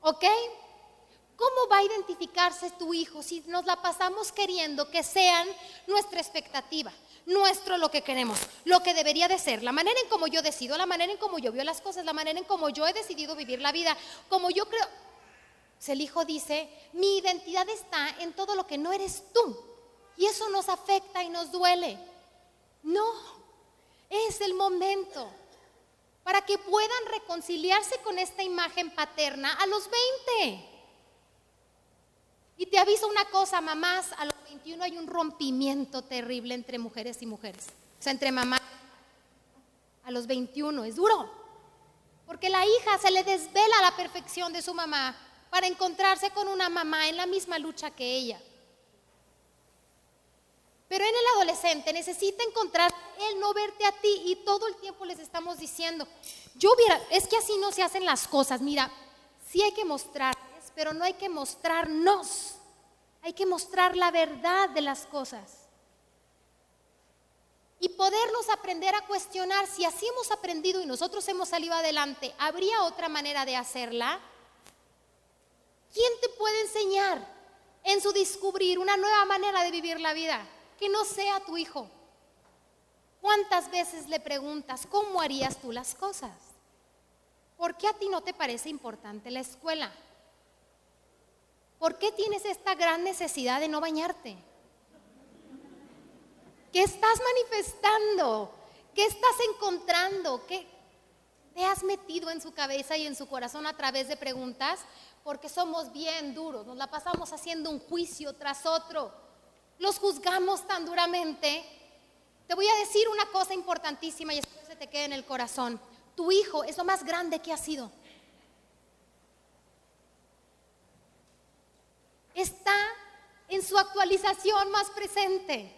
¿Ok? ¿Cómo va a identificarse tu hijo si nos la pasamos queriendo que sean nuestra expectativa, nuestro lo que queremos, lo que debería de ser, la manera en cómo yo decido, la manera en cómo yo veo las cosas, la manera en cómo yo he decidido vivir la vida, como yo creo? El hijo dice, mi identidad está en todo lo que no eres tú. Y eso nos afecta y nos duele. No, es el momento para que puedan reconciliarse con esta imagen paterna a los 20. Y te aviso una cosa, mamás, a los 21 hay un rompimiento terrible entre mujeres y mujeres. O sea, entre mamás. A los 21 es duro. Porque la hija se le desvela la perfección de su mamá para encontrarse con una mamá en la misma lucha que ella. Pero en el adolescente necesita encontrar el no verte a ti y todo el tiempo les estamos diciendo, yo hubiera, es que así no se hacen las cosas, mira, sí hay que mostrarles, pero no hay que mostrarnos, hay que mostrar la verdad de las cosas. Y podernos aprender a cuestionar si así hemos aprendido y nosotros hemos salido adelante, ¿habría otra manera de hacerla? ¿Quién te puede enseñar en su descubrir una nueva manera de vivir la vida? Que no sea tu hijo. ¿Cuántas veces le preguntas, ¿cómo harías tú las cosas? ¿Por qué a ti no te parece importante la escuela? ¿Por qué tienes esta gran necesidad de no bañarte? ¿Qué estás manifestando? ¿Qué estás encontrando? ¿Qué te has metido en su cabeza y en su corazón a través de preguntas? Porque somos bien duros, nos la pasamos haciendo un juicio tras otro los juzgamos tan duramente, te voy a decir una cosa importantísima y espero se te quede en el corazón. Tu hijo es lo más grande que ha sido. Está en su actualización más presente.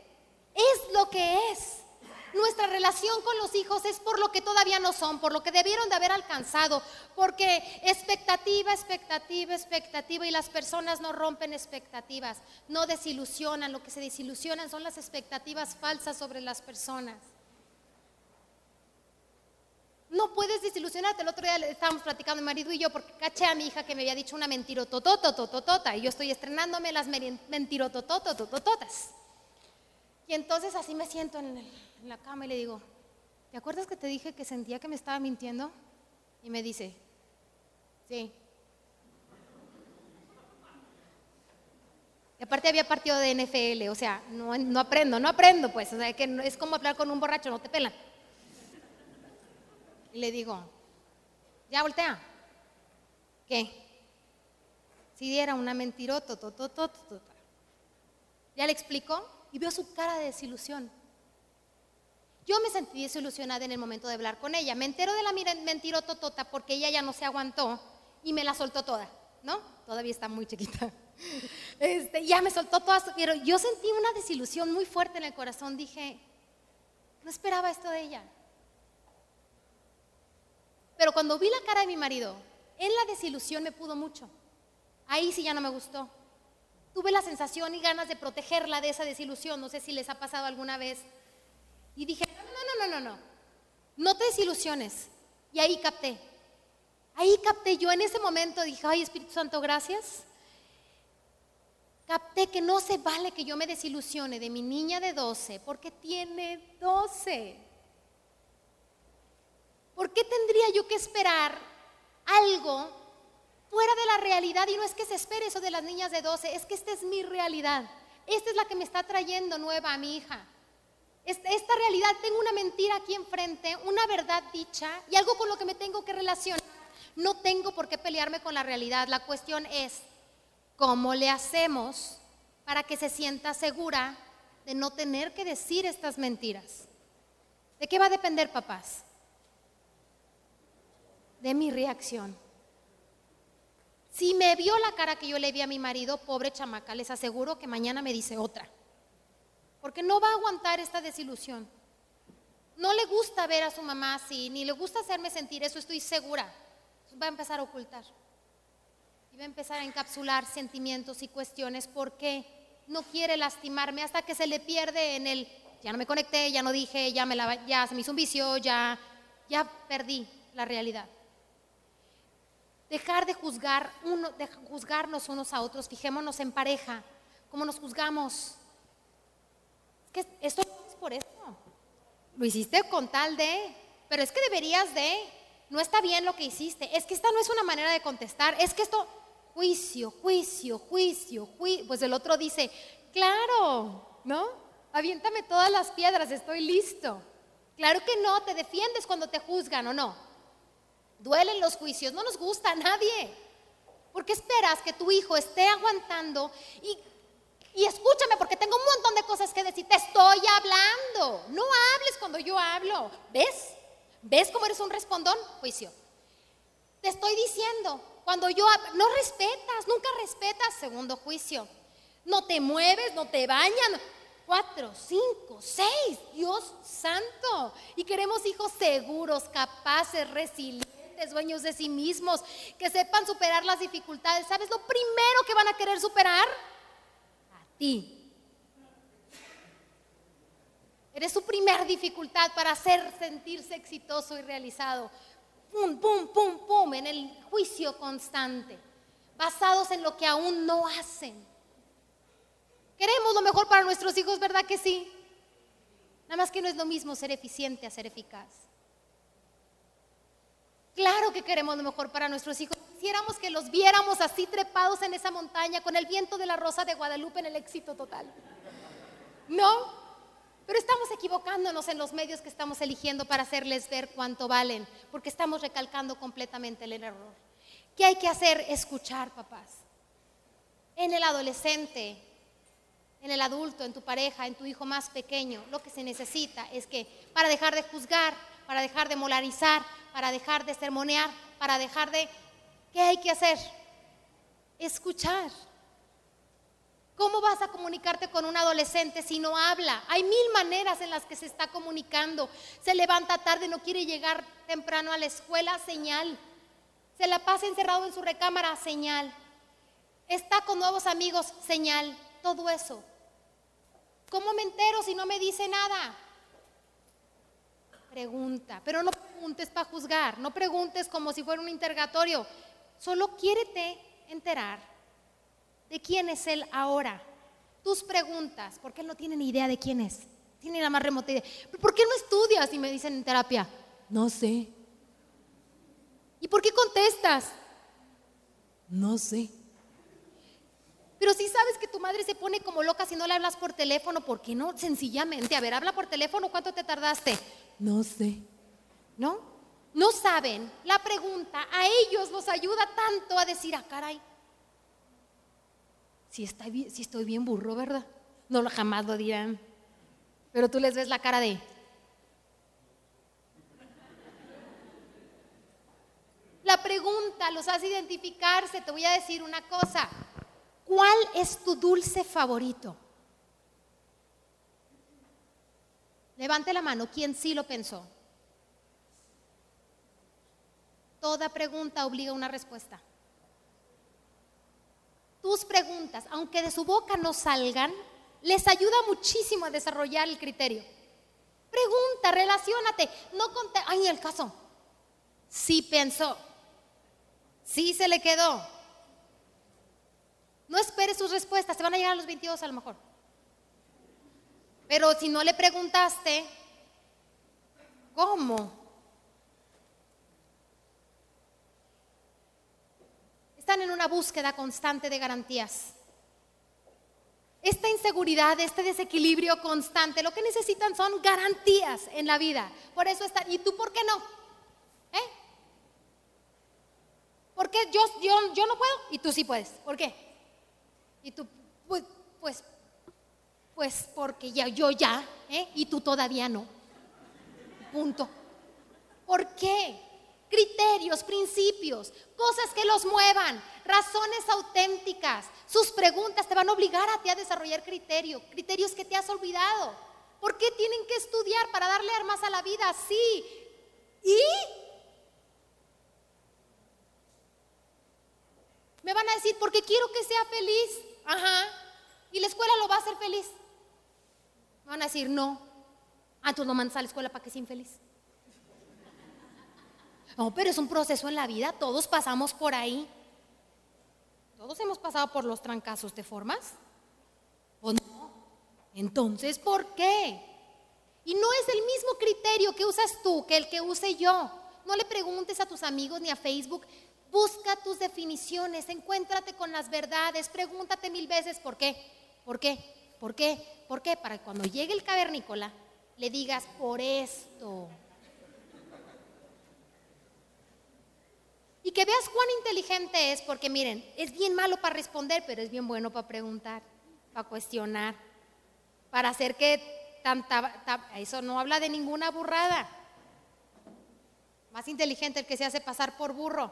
Es lo que es. Nuestra relación con los hijos es por lo que todavía no son, por lo que debieron de haber alcanzado, porque expectativa, expectativa, expectativa y las personas no rompen expectativas, no desilusionan, lo que se desilusionan son las expectativas falsas sobre las personas. No puedes desilusionarte. El otro día estábamos platicando mi marido y yo porque caché a mi hija que me había dicho una mentirotototototota y yo estoy estrenándome las mentirototototototas. En, la cama y le digo, ¿te acuerdas que te dije que sentía que me estaba mintiendo? Y me dice, sí. Y aparte había partido de NFL, o sea, no, no aprendo, no aprendo, pues, o sea, que es como hablar con un borracho, no te pelan. Y le digo, ya voltea. ¿Qué? Si diera una mentirota, ya le explicó y veo su cara de desilusión. Yo me sentí desilusionada en el momento de hablar con ella. Me entero de la mentirototota porque ella ya no se aguantó y me la soltó toda, ¿no? Todavía está muy chiquita. Este, ya me soltó toda, pero yo sentí una desilusión muy fuerte en el corazón. Dije, no esperaba esto de ella. Pero cuando vi la cara de mi marido, en la desilusión me pudo mucho. Ahí sí ya no me gustó. Tuve la sensación y ganas de protegerla de esa desilusión. No sé si les ha pasado alguna vez. Y dije, no, no, no, no, no. No te desilusiones. Y ahí capté. Ahí capté yo en ese momento, dije, ay Espíritu Santo, gracias. Capté que no se vale que yo me desilusione de mi niña de 12, porque tiene 12. ¿Por qué tendría yo que esperar algo fuera de la realidad? Y no es que se espere eso de las niñas de 12, es que esta es mi realidad. Esta es la que me está trayendo nueva a mi hija. Esta realidad, tengo una mentira aquí enfrente, una verdad dicha y algo con lo que me tengo que relacionar. No tengo por qué pelearme con la realidad. La cuestión es, ¿cómo le hacemos para que se sienta segura de no tener que decir estas mentiras? ¿De qué va a depender, papás? de mi reacción. Si me vio la cara que yo le vi a mi marido, pobre chamaca, les aseguro que mañana me dice otra. Porque no va a aguantar esta desilusión. No le gusta ver a su mamá así, ni le gusta hacerme sentir eso, estoy segura. Va a empezar a ocultar. Y va a empezar a encapsular sentimientos y cuestiones porque no quiere lastimarme hasta que se le pierde en el, ya no me conecté, ya no dije, ya, me ya se me hizo un vicio, ya, ya perdí la realidad. Dejar de juzgar uno, de juzgarnos unos a otros, fijémonos en pareja, cómo nos juzgamos. Esto es por esto. Lo hiciste con tal de, pero es que deberías de, no está bien lo que hiciste. Es que esta no es una manera de contestar, es que esto, juicio, juicio, juicio, juicio. Pues el otro dice, claro, ¿no? Aviéntame todas las piedras, estoy listo. Claro que no, te defiendes cuando te juzgan o no. Duelen los juicios, no nos gusta a nadie. ¿Por qué esperas que tu hijo esté aguantando y, y escúchame porque tengo un montón de cosas que decir? Te estoy hablando. No hables cuando yo hablo. ¿Ves? ¿Ves cómo eres un respondón? Juicio. Te estoy diciendo, cuando yo no respetas, nunca respetas, segundo juicio. No te mueves, no te bañas. Cuatro, cinco, seis, Dios santo. Y queremos hijos seguros, capaces, resilientes dueños de sí mismos, que sepan superar las dificultades. ¿Sabes lo primero que van a querer superar? Ti. Eres su primer dificultad para hacer sentirse exitoso y realizado. Pum, pum, pum, pum, en el juicio constante, basados en lo que aún no hacen. Queremos lo mejor para nuestros hijos, ¿verdad que sí? Nada más que no es lo mismo ser eficiente a ser eficaz. Claro que queremos lo mejor para nuestros hijos. Quisiéramos que los viéramos así trepados en esa montaña con el viento de la rosa de Guadalupe en el éxito total. No, pero estamos equivocándonos en los medios que estamos eligiendo para hacerles ver cuánto valen, porque estamos recalcando completamente el error. ¿Qué hay que hacer? Escuchar, papás. En el adolescente, en el adulto, en tu pareja, en tu hijo más pequeño, lo que se necesita es que para dejar de juzgar, para dejar de molarizar, para dejar de sermonear, para dejar de... ¿Qué hay que hacer? Escuchar. ¿Cómo vas a comunicarte con un adolescente si no habla? Hay mil maneras en las que se está comunicando. Se levanta tarde, no quiere llegar temprano a la escuela, señal. Se la pasa encerrado en su recámara, señal. Está con nuevos amigos, señal. Todo eso. ¿Cómo me entero si no me dice nada? Pregunta, pero no preguntes para juzgar, no preguntes como si fuera un interrogatorio. Solo quiérete enterar de quién es Él ahora. Tus preguntas, porque Él no tiene ni idea de quién es. Tiene la más remota idea. ¿Por qué no estudias? Y me dicen en terapia, no sé. ¿Y por qué contestas? No sé. Pero si sabes que tu madre se pone como loca si no le hablas por teléfono, ¿por qué no? Sencillamente, a ver, habla por teléfono, ¿cuánto te tardaste? No sé. ¿No? No saben. La pregunta a ellos los ayuda tanto a decir, ah, caray, si, estoy bien burro, ¿verdad? No lo jamás lo dirán. Pero tú les ves la cara de... La pregunta los hace identificarse. Te voy a decir una cosa. ¿Cuál es tu dulce favorito? Levante la mano, ¿quién sí lo pensó? Toda pregunta obliga a una respuesta tus preguntas, aunque de su boca no salgan, les ayuda muchísimo a desarrollar el criterio. Pregunta, relacionate, no conté, ay, el caso. Sí pensó, sí se le quedó. No espere sus respuestas, se van a llegar a los 22 a lo mejor. Pero si no le preguntaste, ¿cómo? Están en una búsqueda constante de garantías. Esta inseguridad, este desequilibrio constante, lo que necesitan son garantías en la vida. Por eso están. ¿Y tú por qué no? ¿Eh? ¿Por qué yo, yo, yo no puedo y tú sí puedes? ¿Por qué? Y tú, pues, pues, pues porque ya, yo ya, ¿eh? y tú todavía no. Punto. ¿Por qué? Criterios, principios, cosas que los muevan, razones auténticas. Sus preguntas te van a obligar a ti a desarrollar criterio, criterios que te has olvidado. ¿Por qué tienen que estudiar para darle armas a la vida? Sí. ¿Y? Me van a decir, porque quiero que sea feliz. Ajá. ¿Y la escuela lo va a hacer feliz? Me van a decir, no. Ah, tú lo mandas a la escuela para que sea infeliz. No, pero es un proceso en la vida, todos pasamos por ahí. Todos hemos pasado por los trancazos de formas. ¿O no? Entonces, ¿por qué? Y no es el mismo criterio que usas tú que el que use yo. No le preguntes a tus amigos ni a Facebook. Busca tus definiciones, encuéntrate con las verdades, pregúntate mil veces por qué, por qué, por qué, por qué, para que cuando llegue el cavernícola le digas por esto. Que veas cuán inteligente es, porque miren, es bien malo para responder, pero es bien bueno para preguntar, para cuestionar, para hacer que tanta... eso no habla de ninguna burrada. Más inteligente el que se hace pasar por burro.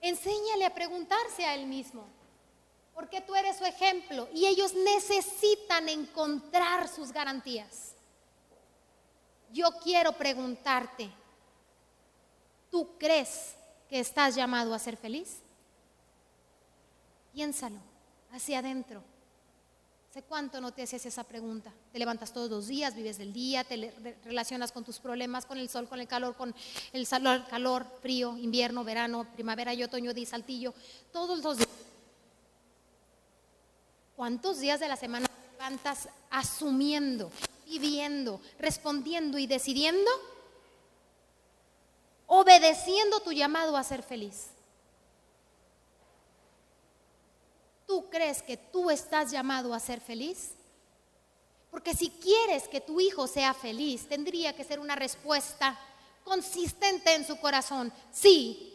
Enséñale a preguntarse a él mismo, porque tú eres su ejemplo y ellos necesitan encontrar sus garantías. Yo quiero preguntarte, ¿Tú crees que estás llamado a ser feliz? Piénsalo, hacia adentro. ¿Hace cuánto no te haces esa pregunta? Te levantas todos los días, vives del día, te relacionas con tus problemas, con el sol, con el calor, con el calor, frío, invierno, verano, primavera y otoño, di saltillo, todos los días. ¿Cuántos días de la semana te levantas asumiendo, viviendo, respondiendo y decidiendo? Obedeciendo tu llamado a ser feliz. ¿Tú crees que tú estás llamado a ser feliz? Porque si quieres que tu hijo sea feliz, tendría que ser una respuesta consistente en su corazón. Sí.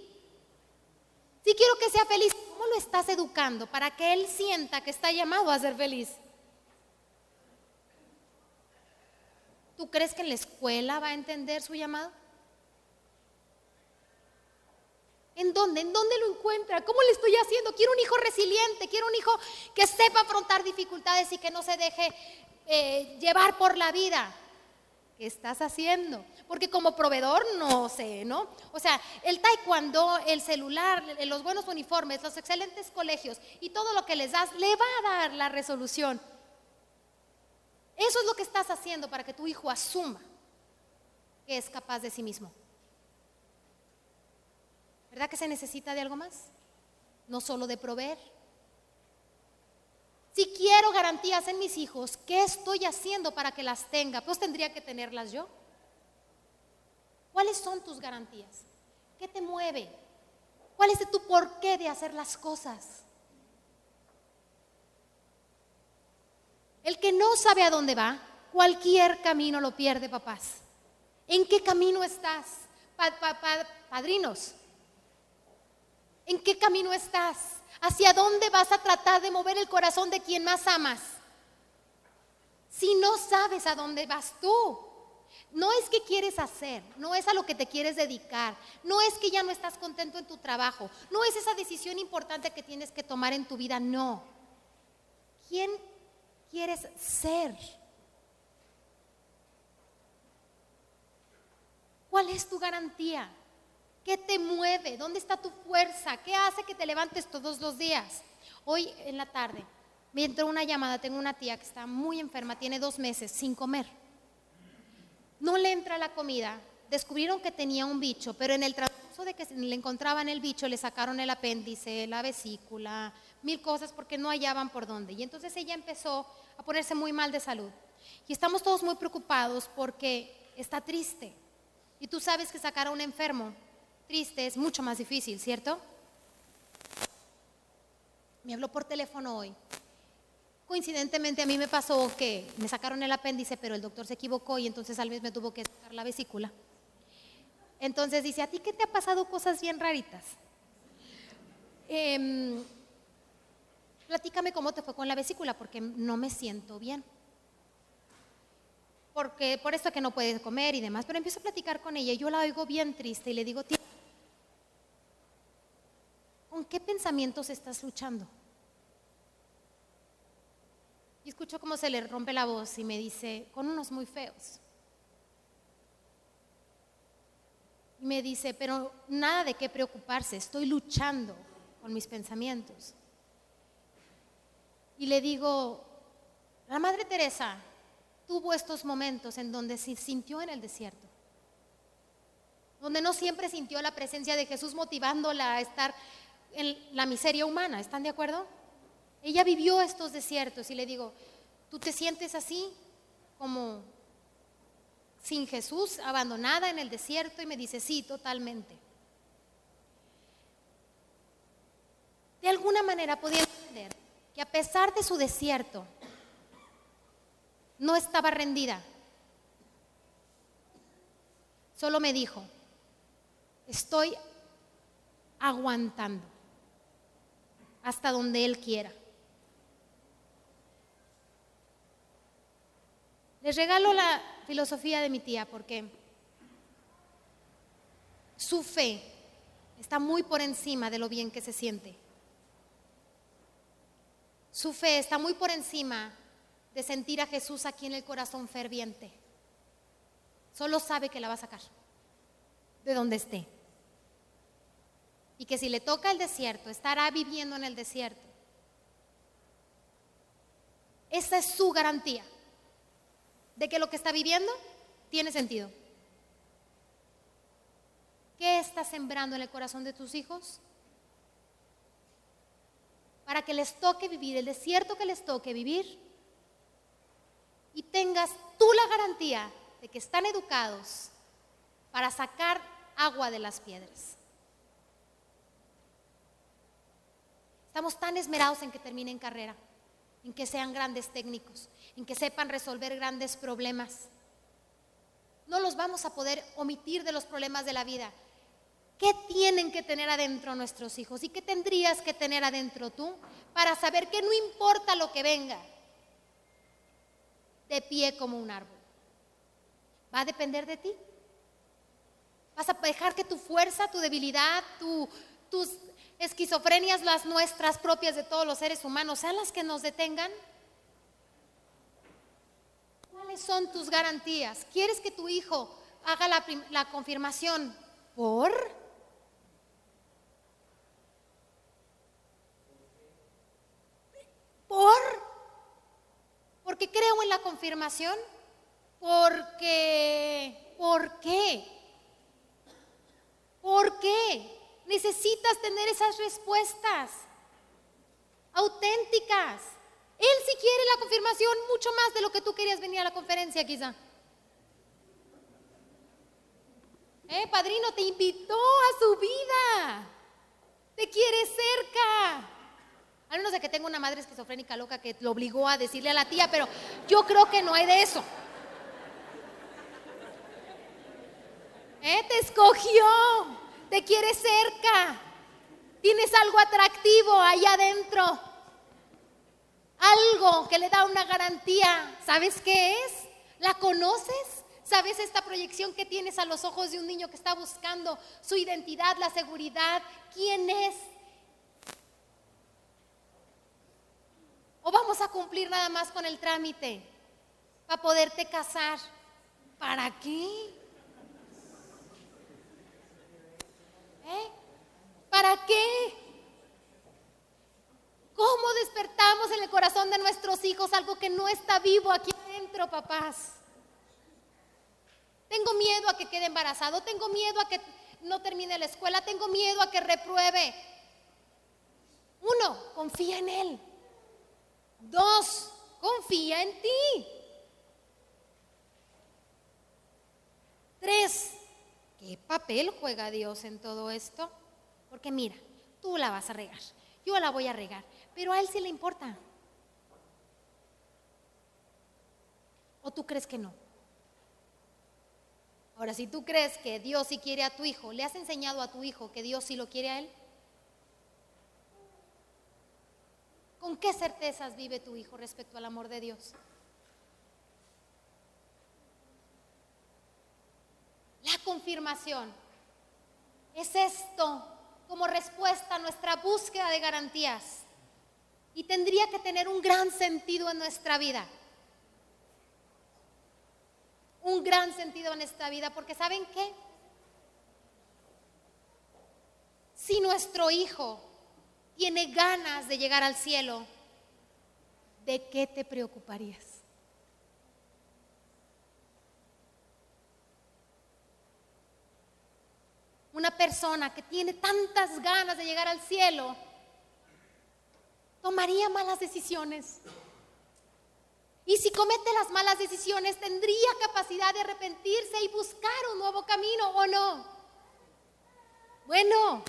Si quiero que sea feliz, ¿cómo lo estás educando para que él sienta que está llamado a ser feliz? ¿Tú crees que en la escuela va a entender su llamado? ¿En dónde? ¿En dónde lo encuentra? ¿Cómo le estoy haciendo? Quiero un hijo resiliente, quiero un hijo que sepa afrontar dificultades y que no se deje eh, llevar por la vida. ¿Qué estás haciendo? Porque como proveedor no sé, ¿no? O sea, el taekwondo, el celular, los buenos uniformes, los excelentes colegios y todo lo que les das, le va a dar la resolución. Eso es lo que estás haciendo para que tu hijo asuma que es capaz de sí mismo. ¿Verdad que se necesita de algo más? No solo de proveer. Si quiero garantías en mis hijos, ¿qué estoy haciendo para que las tenga? Pues tendría que tenerlas yo. ¿Cuáles son tus garantías? ¿Qué te mueve? ¿Cuál es tu porqué de hacer las cosas? El que no sabe a dónde va, cualquier camino lo pierde, papás. ¿En qué camino estás? padrinos, ¿en qué camino estás? ¿Hacia dónde vas a tratar de mover el corazón de quien más amas? Si no sabes a dónde vas tú, no es que quieres hacer, no es a lo que te quieres dedicar, no es que ya no estás contento en tu trabajo, no es esa decisión importante que tienes que tomar en tu vida, no. ¿Quién quieres ser? ¿Cuál es tu garantía? ¿Qué te mueve? ¿Dónde está tu fuerza? ¿Qué hace que te levantes todos los días? Hoy en la tarde me entró una llamada, tengo una tía que está muy enferma, tiene dos meses sin comer. No le entra la comida, descubrieron que tenía un bicho, pero en el transcurso de que le encontraban el bicho le sacaron el apéndice, la vesícula, mil cosas porque no hallaban por dónde. Y entonces ella empezó a ponerse muy mal de salud. Y estamos todos muy preocupados porque está triste. Y tú sabes que sacar a un enfermo triste es mucho más difícil, ¿cierto? Me habló por teléfono hoy. Coincidentemente a mí me pasó que me sacaron el apéndice, pero el doctor se equivocó y entonces al mes me tuvo que sacar la vesícula. Entonces dice, ¿a ti qué te ha pasado cosas bien raritas? Em, platícame cómo te fue con la vesícula, porque no me siento bien. Porque por esto que no puedes comer y demás. Pero empiezo a platicar con ella y yo la oigo bien triste y le digo, ¿con qué pensamientos estás luchando? Y escucho cómo se le rompe la voz y me dice, con unos muy feos. Y me dice, pero nada de qué preocuparse, estoy luchando con mis pensamientos. Y le digo, la Madre Teresa tuvo estos momentos en donde se sintió en el desierto, donde no siempre sintió la presencia de Jesús motivándola a estar en la miseria humana, ¿están de acuerdo? Ella vivió estos desiertos y le digo, ¿tú te sientes así como sin Jesús, abandonada en el desierto? Y me dice, sí, totalmente. De alguna manera podía entender que a pesar de su desierto, no estaba rendida. Solo me dijo, estoy aguantando hasta donde Él quiera. Les regalo la filosofía de mi tía porque su fe está muy por encima de lo bien que se siente. Su fe está muy por encima de sentir a Jesús aquí en el corazón ferviente. Solo sabe que la va a sacar de donde esté y que si le toca el desierto, estará viviendo en el desierto. Esa es su garantía de que lo que está viviendo tiene sentido. ¿Qué está sembrando en el corazón de tus hijos? Para que les toque vivir el desierto que les toque vivir y tengas tú la garantía de que están educados para sacar agua de las piedras. Estamos tan esmerados en que terminen carrera, en que sean grandes técnicos, en que sepan resolver grandes problemas. No los vamos a poder omitir de los problemas de la vida. ¿Qué tienen que tener adentro nuestros hijos? ¿Y qué tendrías que tener adentro tú para saber que no importa lo que venga, de pie como un árbol? Va a depender de ti. Vas a dejar que tu fuerza, tu debilidad, tu tus esquizofrenias, las nuestras propias de todos los seres humanos, sean las que nos detengan? ¿Cuáles son tus garantías? ¿Quieres que tu hijo haga la, la confirmación por? ¿Por? Porque creo en la confirmación. Porque, ¿por qué? ¿Por qué? Necesitas tener esas respuestas auténticas. Él sí quiere la confirmación mucho más de lo que tú querías venir a la conferencia quizá. Eh, padrino, te invitó a su vida. Te quiere cerca. A menos de que tenga una madre esquizofrénica loca que lo obligó a decirle a la tía, pero yo creo que no hay de eso. ¿Eh? Te escogió, te quiere cerca, tienes algo atractivo ahí adentro, algo que le da una garantía. ¿Sabes qué es? ¿La conoces? ¿Sabes esta proyección que tienes a los ojos de un niño que está buscando su identidad, la seguridad? ¿Quién es? ¿O vamos a cumplir nada más con el trámite para poderte casar? ¿Para qué? ¿Eh? ¿Para qué? ¿Cómo despertamos en el corazón de nuestros hijos algo que no está vivo aquí adentro, papás? Tengo miedo a que quede embarazado, tengo miedo a que no termine la escuela, tengo miedo a que repruebe. Uno, confía en Él. Dos, confía en ti. Tres, ¿qué papel juega Dios en todo esto? Porque mira, tú la vas a regar, yo la voy a regar, pero a Él sí le importa. ¿O tú crees que no? Ahora, si tú crees que Dios sí quiere a tu hijo, ¿le has enseñado a tu hijo que Dios sí lo quiere a Él? ¿Con qué certezas vive tu hijo respecto al amor de Dios? La confirmación es esto como respuesta a nuestra búsqueda de garantías y tendría que tener un gran sentido en nuestra vida. Un gran sentido en esta vida, porque ¿saben qué? Si nuestro hijo tiene ganas de llegar al cielo, ¿de qué te preocuparías? Una persona que tiene tantas ganas de llegar al cielo, tomaría malas decisiones. Y si comete las malas decisiones, tendría capacidad de arrepentirse y buscar un nuevo camino o no. Bueno,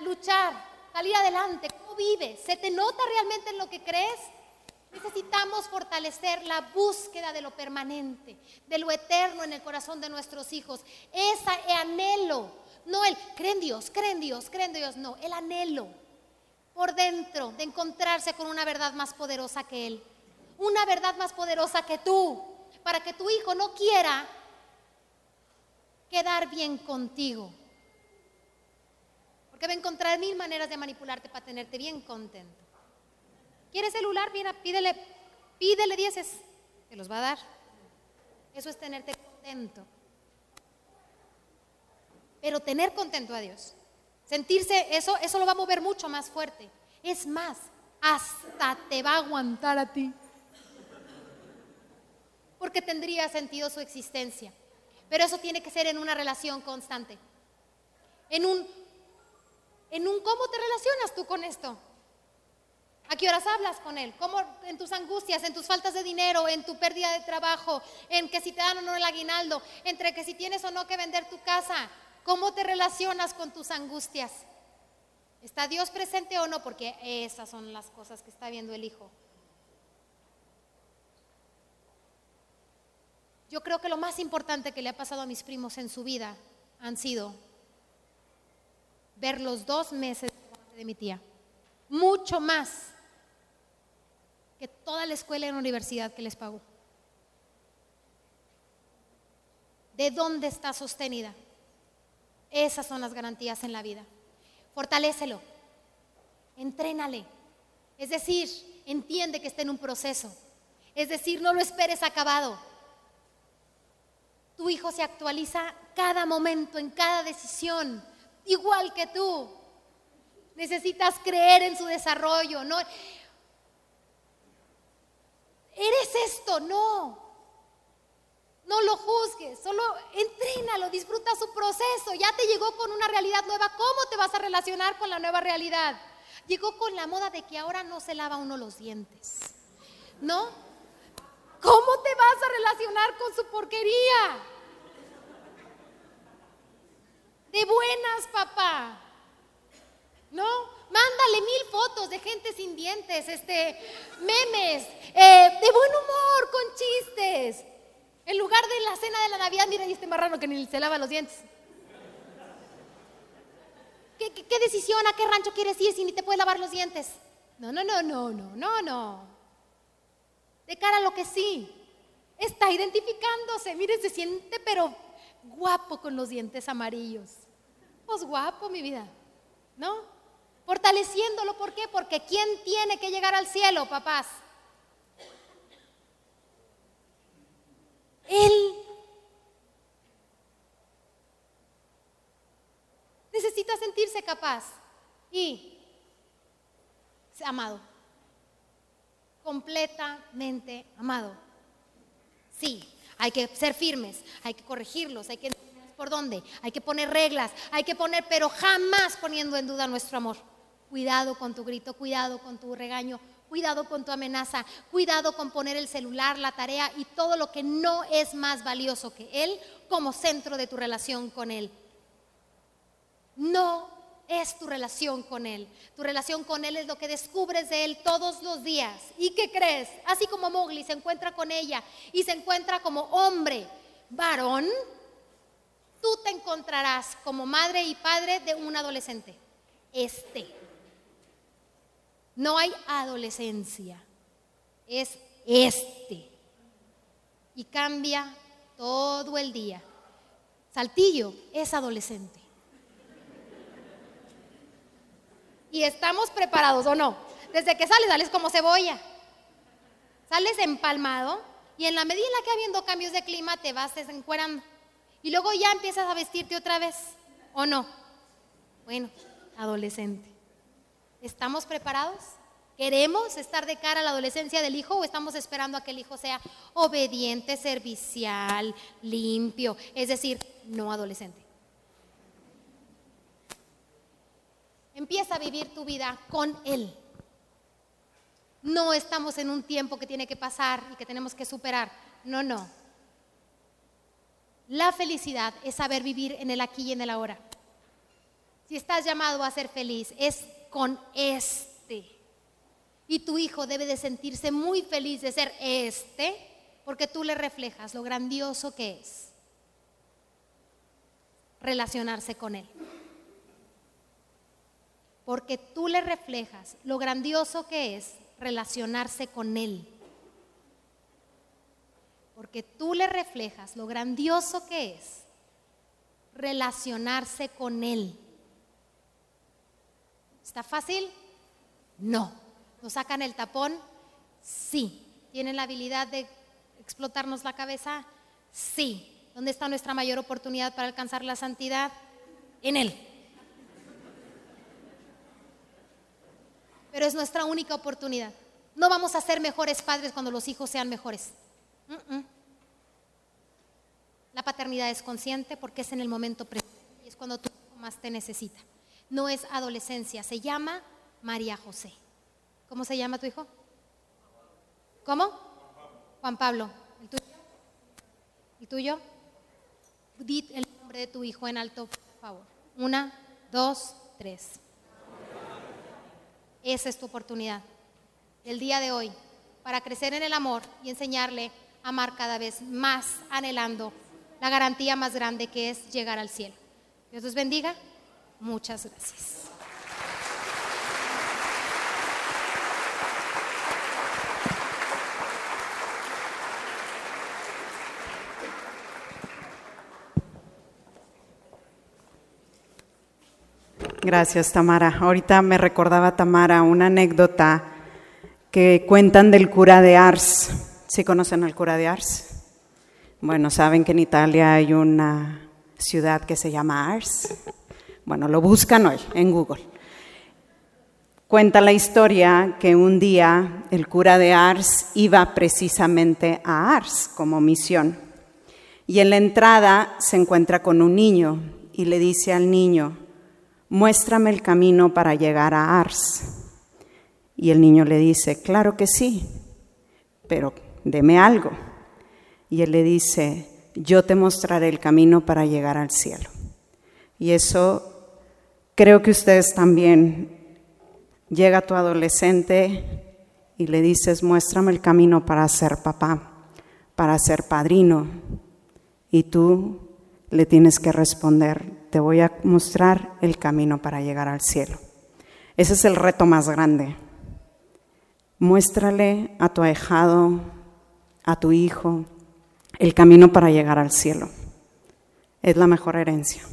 luchar, salir adelante, ¿cómo vives? ¿Se te nota realmente en lo que crees? Necesitamos fortalecer la búsqueda de lo permanente, de lo eterno en el corazón de nuestros hijos. Ese anhelo, no el creen Dios, creen Dios, creen Dios, no, el anhelo por dentro de encontrarse con una verdad más poderosa que Él, una verdad más poderosa que tú, para que tu hijo no quiera quedar bien contigo, que va a encontrar mil maneras de manipularte para tenerte bien contento. ¿Quieres celular? Mira, pídele, pídele dieces, te los va a dar. Eso es tenerte contento. Pero tener contento a Dios, sentirse eso, eso lo va a mover mucho más fuerte. Es más, hasta te va a aguantar a ti. Porque tendría sentido su existencia. Pero eso tiene que ser en una relación constante. En un en un cómo te relacionas tú con esto. ¿A qué horas hablas con él? ¿Cómo en tus angustias, en tus faltas de dinero, en tu pérdida de trabajo, en que si te dan o no el aguinaldo, entre que si tienes o no que vender tu casa? ¿Cómo te relacionas con tus angustias? ¿Está Dios presente o no? Porque esas son las cosas que está viendo el Hijo. Yo creo que lo más importante que le ha pasado a mis primos en su vida han sido ver los dos meses de mi tía. Mucho más que toda la escuela y la universidad que les pagó. ¿De dónde está sostenida? Esas son las garantías en la vida. Fortalécelo, entrénale. Es decir, entiende que está en un proceso. Es decir, no lo esperes acabado. Tu hijo se actualiza cada momento, en cada decisión, igual que tú. Necesitas creer en su desarrollo, no eres esto, no. No lo juzgues, solo entrínalo, disfruta su proceso. Ya te llegó con una realidad nueva, ¿cómo te vas a relacionar con la nueva realidad? Llegó con la moda de que ahora no se lava uno los dientes. ¿No? ¿Cómo te vas a relacionar con su porquería? De buenas, papá. ¿No? Mándale mil fotos de gente sin dientes, este, memes, eh, de buen humor, con chistes. En lugar de la cena de la Navidad, mira, y este marrano que ni se lava los dientes. ¿Qué, qué, decisión, a qué rancho quieres ir si ni te puedes lavar los dientes? No, no, no, no, no, no, no. De cara a lo que sí. Está identificándose, mire, se siente pero guapo con los dientes amarillos. Pues guapo, mi vida, ¿no? Fortaleciéndolo, ¿por qué? Porque ¿quién tiene que llegar al cielo, papás? Él necesita sentirse capaz y amado, completamente amado. Sí, hay que ser firmes, hay que corregirlos, hay que por dónde, hay que poner reglas, hay que poner, pero jamás poniendo en duda nuestro amor. Cuidado con tu grito, cuidado con tu regaño, cuidado con tu amenaza, cuidado con poner el celular, la tarea y todo lo que no es más valioso que Él como centro de tu relación con Él. No es tu relación con Él. Tu relación con Él es lo que descubres de Él todos los días. ¿Y qué crees? Así como Mowgli se encuentra con ella y se encuentra como hombre, varón, tú te encontrarás como madre y padre de un adolescente. Este. No hay adolescencia, es este. Y cambia todo el día. Saltillo es adolescente. Y estamos preparados o no. Desde que sales, sales como cebolla. Sales empalmado y en la medida en la que habiendo cambios de clima te vas desencuerando. Y luego ya empiezas a vestirte otra vez, ¿o no? Bueno, adolescente. ¿Estamos preparados? ¿Queremos estar de cara a la adolescencia del hijo o estamos esperando a que el hijo sea obediente, servicial, limpio? Es decir, no adolescente. Empieza a vivir tu vida con él. No estamos en un tiempo que tiene que pasar y que tenemos que superar. No, no. La felicidad es saber vivir en el aquí y en el ahora. Si estás llamado a ser feliz, es con este. Y tu hijo debe de sentirse muy feliz de ser este, porque tú le reflejas lo grandioso que es relacionarse con él. Porque tú le reflejas lo grandioso que es relacionarse con él. Porque tú le reflejas lo grandioso que es relacionarse con él. ¿Está fácil? No. ¿Nos sacan el tapón? Sí. ¿Tienen la habilidad de explotarnos la cabeza? Sí. ¿Dónde está nuestra mayor oportunidad para alcanzar la santidad? En Él. Pero es nuestra única oportunidad. No vamos a ser mejores padres cuando los hijos sean mejores. La paternidad es consciente porque es en el momento presente y es cuando tú más te necesita no es adolescencia, se llama María José. ¿Cómo se llama tu hijo? ¿Cómo? Juan Pablo. ¿El tuyo? ¿El tuyo? Di el nombre de tu hijo en alto, por favor. Una, dos, tres. Esa es tu oportunidad el día de hoy para crecer en el amor y enseñarle a amar cada vez más anhelando la garantía más grande que es llegar al cielo. Dios los bendiga. Muchas gracias. Gracias, Tamara. Ahorita me recordaba, Tamara, una anécdota que cuentan del cura de Ars. ¿Sí conocen al cura de Ars? Bueno, saben que en Italia hay una ciudad que se llama Ars. Bueno, lo buscan hoy en Google. Cuenta la historia que un día el cura de Ars iba precisamente a Ars como misión. Y en la entrada se encuentra con un niño y le dice al niño, muéstrame el camino para llegar a Ars. Y el niño le dice, claro que sí, pero deme algo. Y él le dice, yo te mostraré el camino para llegar al cielo. Y eso creo que ustedes también llega tu adolescente y le dices, muéstrame el camino para ser papá, para ser padrino. Y tú le tienes que responder, te voy a mostrar el camino para llegar al cielo. Ese es el reto más grande. Muéstrale a tu ahijado, a tu hijo, el camino para llegar al cielo. Es la mejor herencia.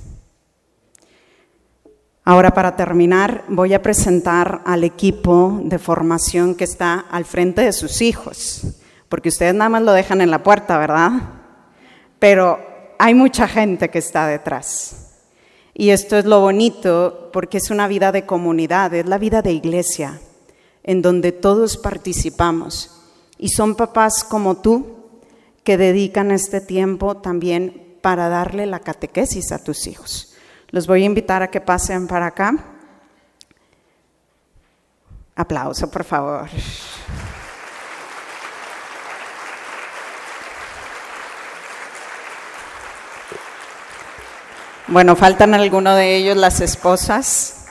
Ahora para terminar voy a presentar al equipo de formación que está al frente de sus hijos, porque ustedes nada más lo dejan en la puerta, ¿verdad? Pero hay mucha gente que está detrás. Y esto es lo bonito porque es una vida de comunidad, es la vida de iglesia, en donde todos participamos. Y son papás como tú que dedican este tiempo también para darle la catequesis a tus hijos. Los voy a invitar a que pasen para acá. Aplauso, por favor. Bueno, faltan algunos de ellos las esposas.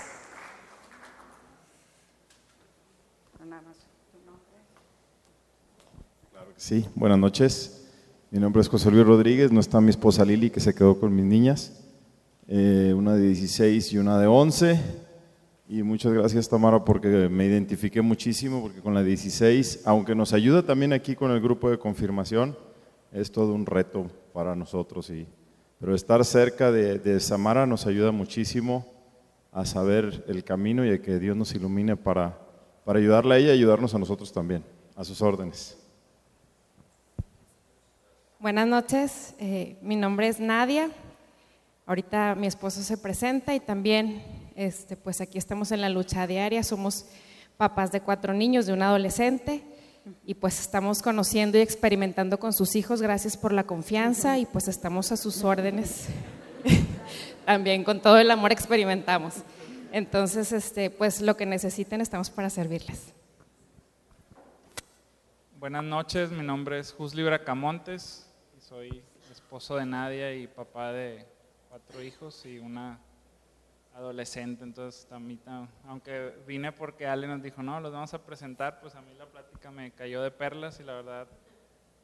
Sí, buenas noches. Mi nombre es José Luis Rodríguez, no está mi esposa Lili que se quedó con mis niñas. Eh, una de 16 y una de 11. Y muchas gracias Tamara porque me identifiqué muchísimo, porque con la 16, aunque nos ayuda también aquí con el grupo de confirmación, es todo un reto para nosotros. Y, pero estar cerca de, de Samara nos ayuda muchísimo a saber el camino y a que Dios nos ilumine para, para ayudarle a ella y ayudarnos a nosotros también, a sus órdenes. Buenas noches, eh, mi nombre es Nadia, Ahorita mi esposo se presenta y también, este, pues aquí estamos en la lucha diaria, somos papás de cuatro niños, de un adolescente, y pues estamos conociendo y experimentando con sus hijos, gracias por la confianza y pues estamos a sus órdenes. también con todo el amor experimentamos. Entonces, este, pues lo que necesiten estamos para servirles. Buenas noches, mi nombre es Jus Libra Camontes, soy esposo de Nadia y papá de cuatro hijos y una adolescente, entonces también, aunque vine porque Ale nos dijo, no, los vamos a presentar, pues a mí la plática me cayó de perlas y la verdad,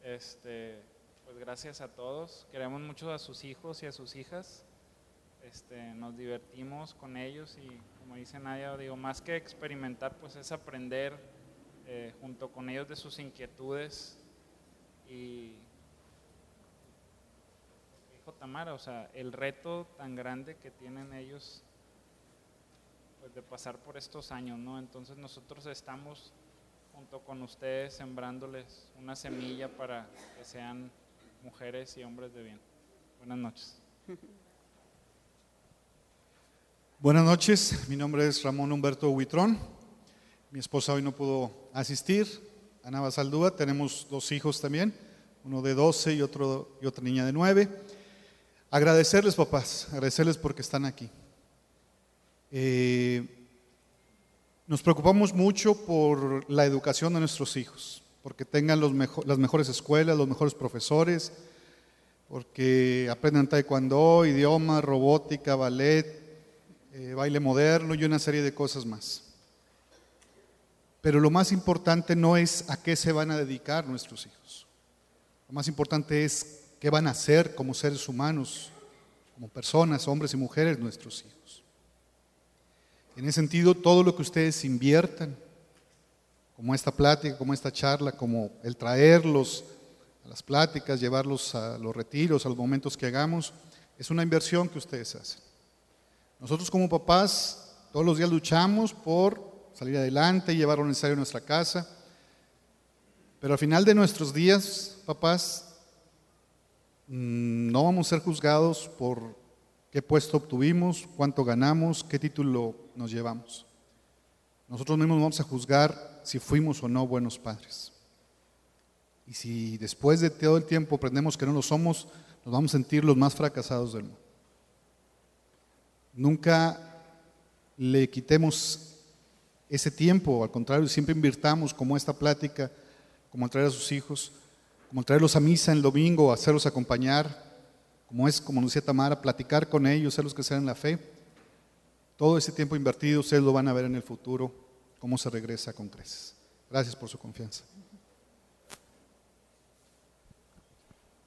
este, pues gracias a todos, queremos mucho a sus hijos y a sus hijas, este, nos divertimos con ellos y como dice Nadia, digo, más que experimentar, pues es aprender eh, junto con ellos de sus inquietudes y Tamara, o sea, el reto tan grande que tienen ellos pues, de pasar por estos años, ¿no? Entonces nosotros estamos junto con ustedes sembrándoles una semilla para que sean mujeres y hombres de bien. Buenas noches. Buenas noches, mi nombre es Ramón Humberto Huitrón. Mi esposa hoy no pudo asistir, Ana Basaldúa. Tenemos dos hijos también, uno de 12 y, otro, y otra niña de 9. Agradecerles, papás, agradecerles porque están aquí. Eh, nos preocupamos mucho por la educación de nuestros hijos, porque tengan las mejores escuelas, los mejores profesores, porque aprendan taekwondo, idioma, robótica, ballet, eh, baile moderno y una serie de cosas más. Pero lo más importante no es a qué se van a dedicar nuestros hijos. Lo más importante es qué van a hacer como seres humanos, como personas, hombres y mujeres, nuestros hijos. En ese sentido, todo lo que ustedes inviertan, como esta plática, como esta charla, como el traerlos a las pláticas, llevarlos a los retiros, a los momentos que hagamos, es una inversión que ustedes hacen. Nosotros como papás todos los días luchamos por salir adelante y llevar lo necesario a nuestra casa, pero al final de nuestros días, papás, no vamos a ser juzgados por qué puesto obtuvimos, cuánto ganamos, qué título nos llevamos. Nosotros mismos vamos a juzgar si fuimos o no buenos padres. Y si después de todo el tiempo aprendemos que no lo somos, nos vamos a sentir los más fracasados del mundo. Nunca le quitemos ese tiempo, al contrario, siempre invirtamos como esta plática, como traer a sus hijos, como traerlos a misa el domingo, hacerlos acompañar, como es, como decía Tamara, platicar con ellos, hacerlos crecer en la fe. Todo ese tiempo invertido ustedes lo van a ver en el futuro, cómo se regresa con creces. Gracias por su confianza.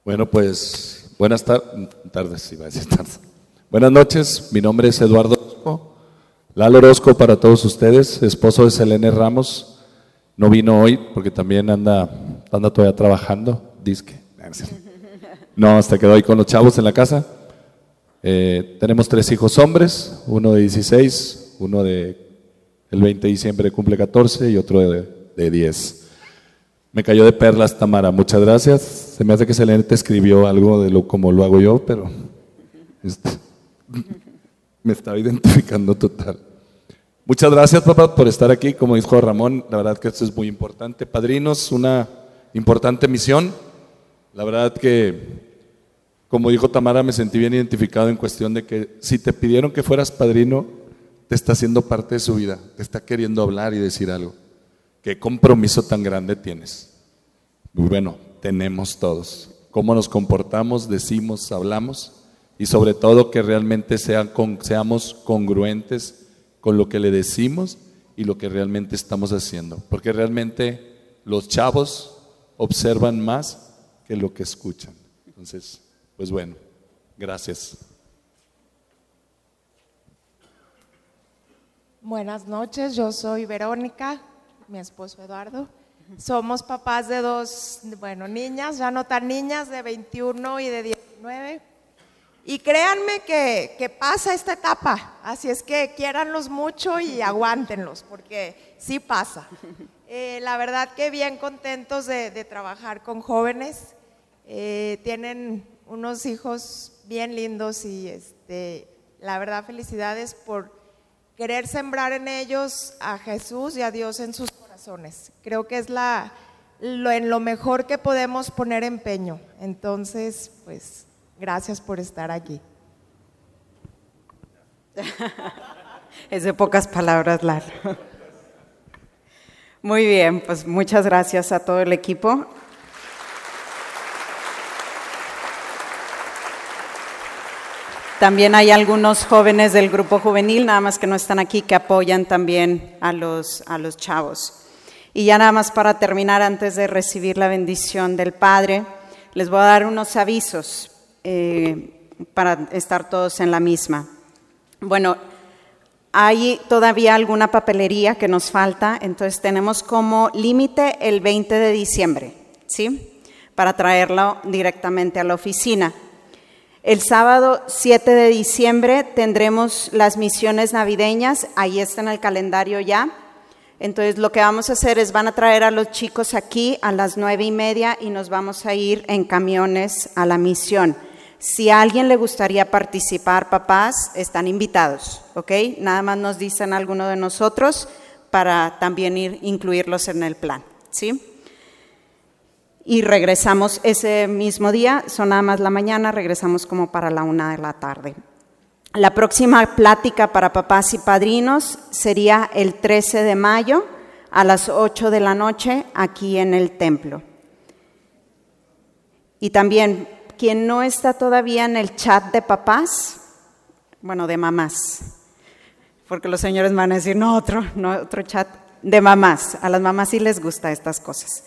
Bueno, pues buenas tardes, tardes. Buenas noches, mi nombre es Eduardo Orozco. Lalo Orozco para todos ustedes, esposo de Selene Ramos. No vino hoy porque también anda, anda todavía trabajando, disque. No, hasta quedó ahí con los chavos en la casa. Eh, tenemos tres hijos hombres, uno de 16, uno de el 20 de diciembre cumple 14 y otro de, de 10. Me cayó de perlas, Tamara. Muchas gracias. Se me hace que Selene te escribió algo de lo como lo hago yo, pero este, me estaba identificando total. Muchas gracias, papá, por estar aquí. Como dijo Ramón, la verdad que esto es muy importante. Padrinos, una importante misión. La verdad que, como dijo Tamara, me sentí bien identificado en cuestión de que si te pidieron que fueras padrino, te está haciendo parte de su vida, te está queriendo hablar y decir algo. ¿Qué compromiso tan grande tienes? Bueno, tenemos todos. ¿Cómo nos comportamos, decimos, hablamos? Y sobre todo que realmente seamos congruentes con lo que le decimos y lo que realmente estamos haciendo. Porque realmente los chavos observan más que lo que escuchan. Entonces, pues bueno, gracias. Buenas noches, yo soy Verónica, mi esposo Eduardo. Somos papás de dos, bueno, niñas, ya no tan niñas, de 21 y de 19. Y créanme que, pasa esta etapa, así es que quiéranlos mucho y aguántenlos, porque sí pasa. Eh, la verdad que bien contentos de, trabajar con jóvenes. Eh, tienen unos hijos bien lindos y este, la verdad felicidades por querer sembrar en ellos a Jesús y a Dios en sus corazones. Creo que es la, lo, en lo mejor que podemos poner empeño. Entonces, pues, gracias por estar aquí. es de pocas palabras, Lar. Muy bien, pues muchas gracias a todo el equipo. También hay algunos jóvenes del grupo juvenil, nada más que no están aquí, que apoyan también a los, a los chavos. Y ya nada más para terminar, antes de recibir la bendición del Padre, les voy a dar unos avisos eh, para estar todos en la misma. Bueno, hay todavía alguna papelería que nos falta, entonces tenemos como límite el 20 de diciembre, ¿sí? Para traerlo directamente a la oficina. El sábado 7 de diciembre tendremos las misiones navideñas, ahí está en el calendario ya. Entonces lo que vamos a hacer es van a traer a los chicos aquí a las nueve y media y nos vamos a ir en camiones a la misión. Si a alguien le gustaría participar, papás, están invitados, ¿ok? Nada más nos dicen alguno de nosotros para también ir, incluirlos en el plan, ¿sí? y regresamos ese mismo día, son nada más la mañana, regresamos como para la una de la tarde. La próxima plática para papás y padrinos sería el 13 de mayo a las 8 de la noche aquí en el templo. Y también, quien no está todavía en el chat de papás, bueno, de mamás, porque los señores van a decir, no, otro, no, otro chat de mamás. A las mamás sí les gusta estas cosas.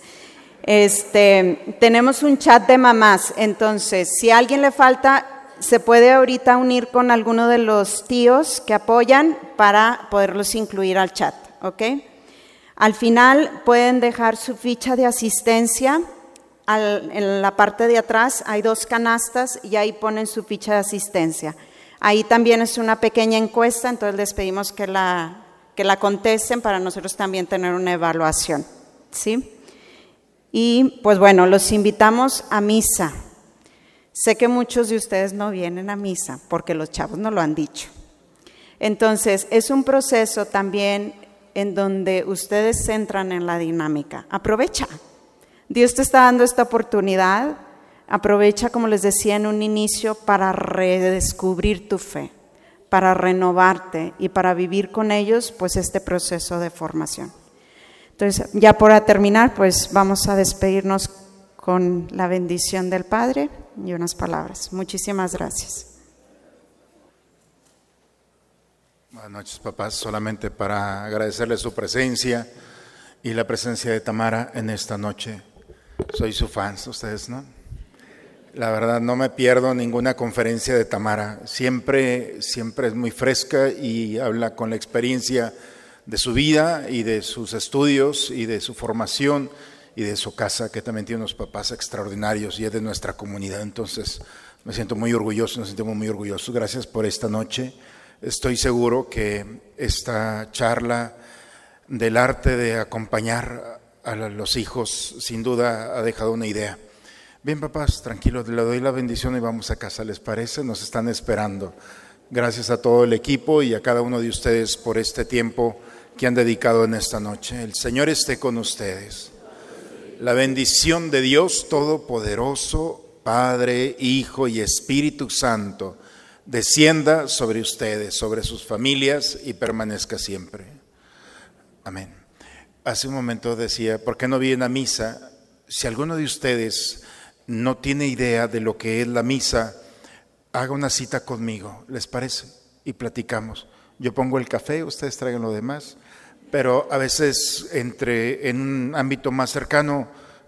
Este, tenemos un chat de mamás, entonces si a alguien le falta, se puede ahorita unir con alguno de los tíos que apoyan para poderlos incluir al chat, ¿ok? Al final pueden dejar su ficha de asistencia. En la parte de atrás hay dos canastas y ahí ponen su ficha de asistencia. Ahí también es una pequeña encuesta, entonces les pedimos que la, que la contesten para nosotros también tener una evaluación. ¿sí? Y pues bueno, los invitamos a misa. Sé que muchos de ustedes no vienen a misa porque los chavos no lo han dicho. Entonces, es un proceso también en donde ustedes entran en la dinámica. Aprovecha. Dios te está dando esta oportunidad. Aprovecha, como les decía en un inicio, para redescubrir tu fe, para renovarte y para vivir con ellos pues este proceso de formación. Entonces, ya para terminar, pues vamos a despedirnos con la bendición del Padre y unas palabras. Muchísimas gracias. Buenas noches, papás. Solamente para agradecerle su presencia y la presencia de Tamara en esta noche. Soy su fan, ustedes, ¿no? La verdad, no me pierdo ninguna conferencia de Tamara. Siempre, siempre es muy fresca y habla con la experiencia de su vida y de sus estudios y de su formación y de su casa, que también tiene unos papás extraordinarios y es de nuestra comunidad. Entonces, me siento muy orgulloso, nos sentimos muy orgullosos. Gracias por esta noche. Estoy seguro que esta charla del arte de acompañar a los hijos, sin duda, ha dejado una idea. Bien, papás, tranquilos, le doy la bendición y vamos a casa, ¿les parece? Nos están esperando. Gracias a todo el equipo y a cada uno de ustedes por este tiempo que han dedicado en esta noche. El Señor esté con ustedes. La bendición de Dios Todopoderoso, Padre, Hijo y Espíritu Santo, descienda sobre ustedes, sobre sus familias y permanezca siempre. Amén. Hace un momento decía, ¿por qué no vienen a misa? Si alguno de ustedes no tiene idea de lo que es la misa, haga una cita conmigo, ¿les parece? Y platicamos. Yo pongo el café, ustedes traigan lo demás pero a veces entre en un ámbito más cercano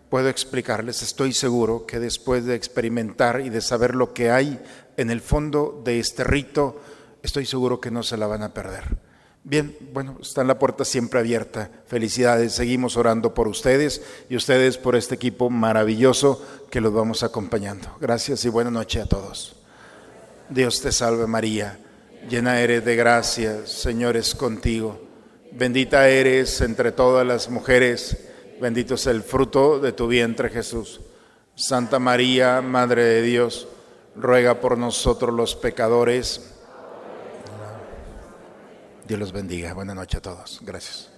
puedo explicarles, estoy seguro que después de experimentar y de saber lo que hay en el fondo de este rito, estoy seguro que no se la van a perder. Bien, bueno, está en la puerta siempre abierta. Felicidades, seguimos orando por ustedes y ustedes por este equipo maravilloso que los vamos acompañando. Gracias y buena noche a todos. Dios te salve María, llena eres de gracia, Señor es contigo. Bendita eres entre todas las mujeres, bendito es el fruto de tu vientre Jesús. Santa María, Madre de Dios, ruega por nosotros los pecadores. Dios los bendiga. Buenas noches a todos. Gracias.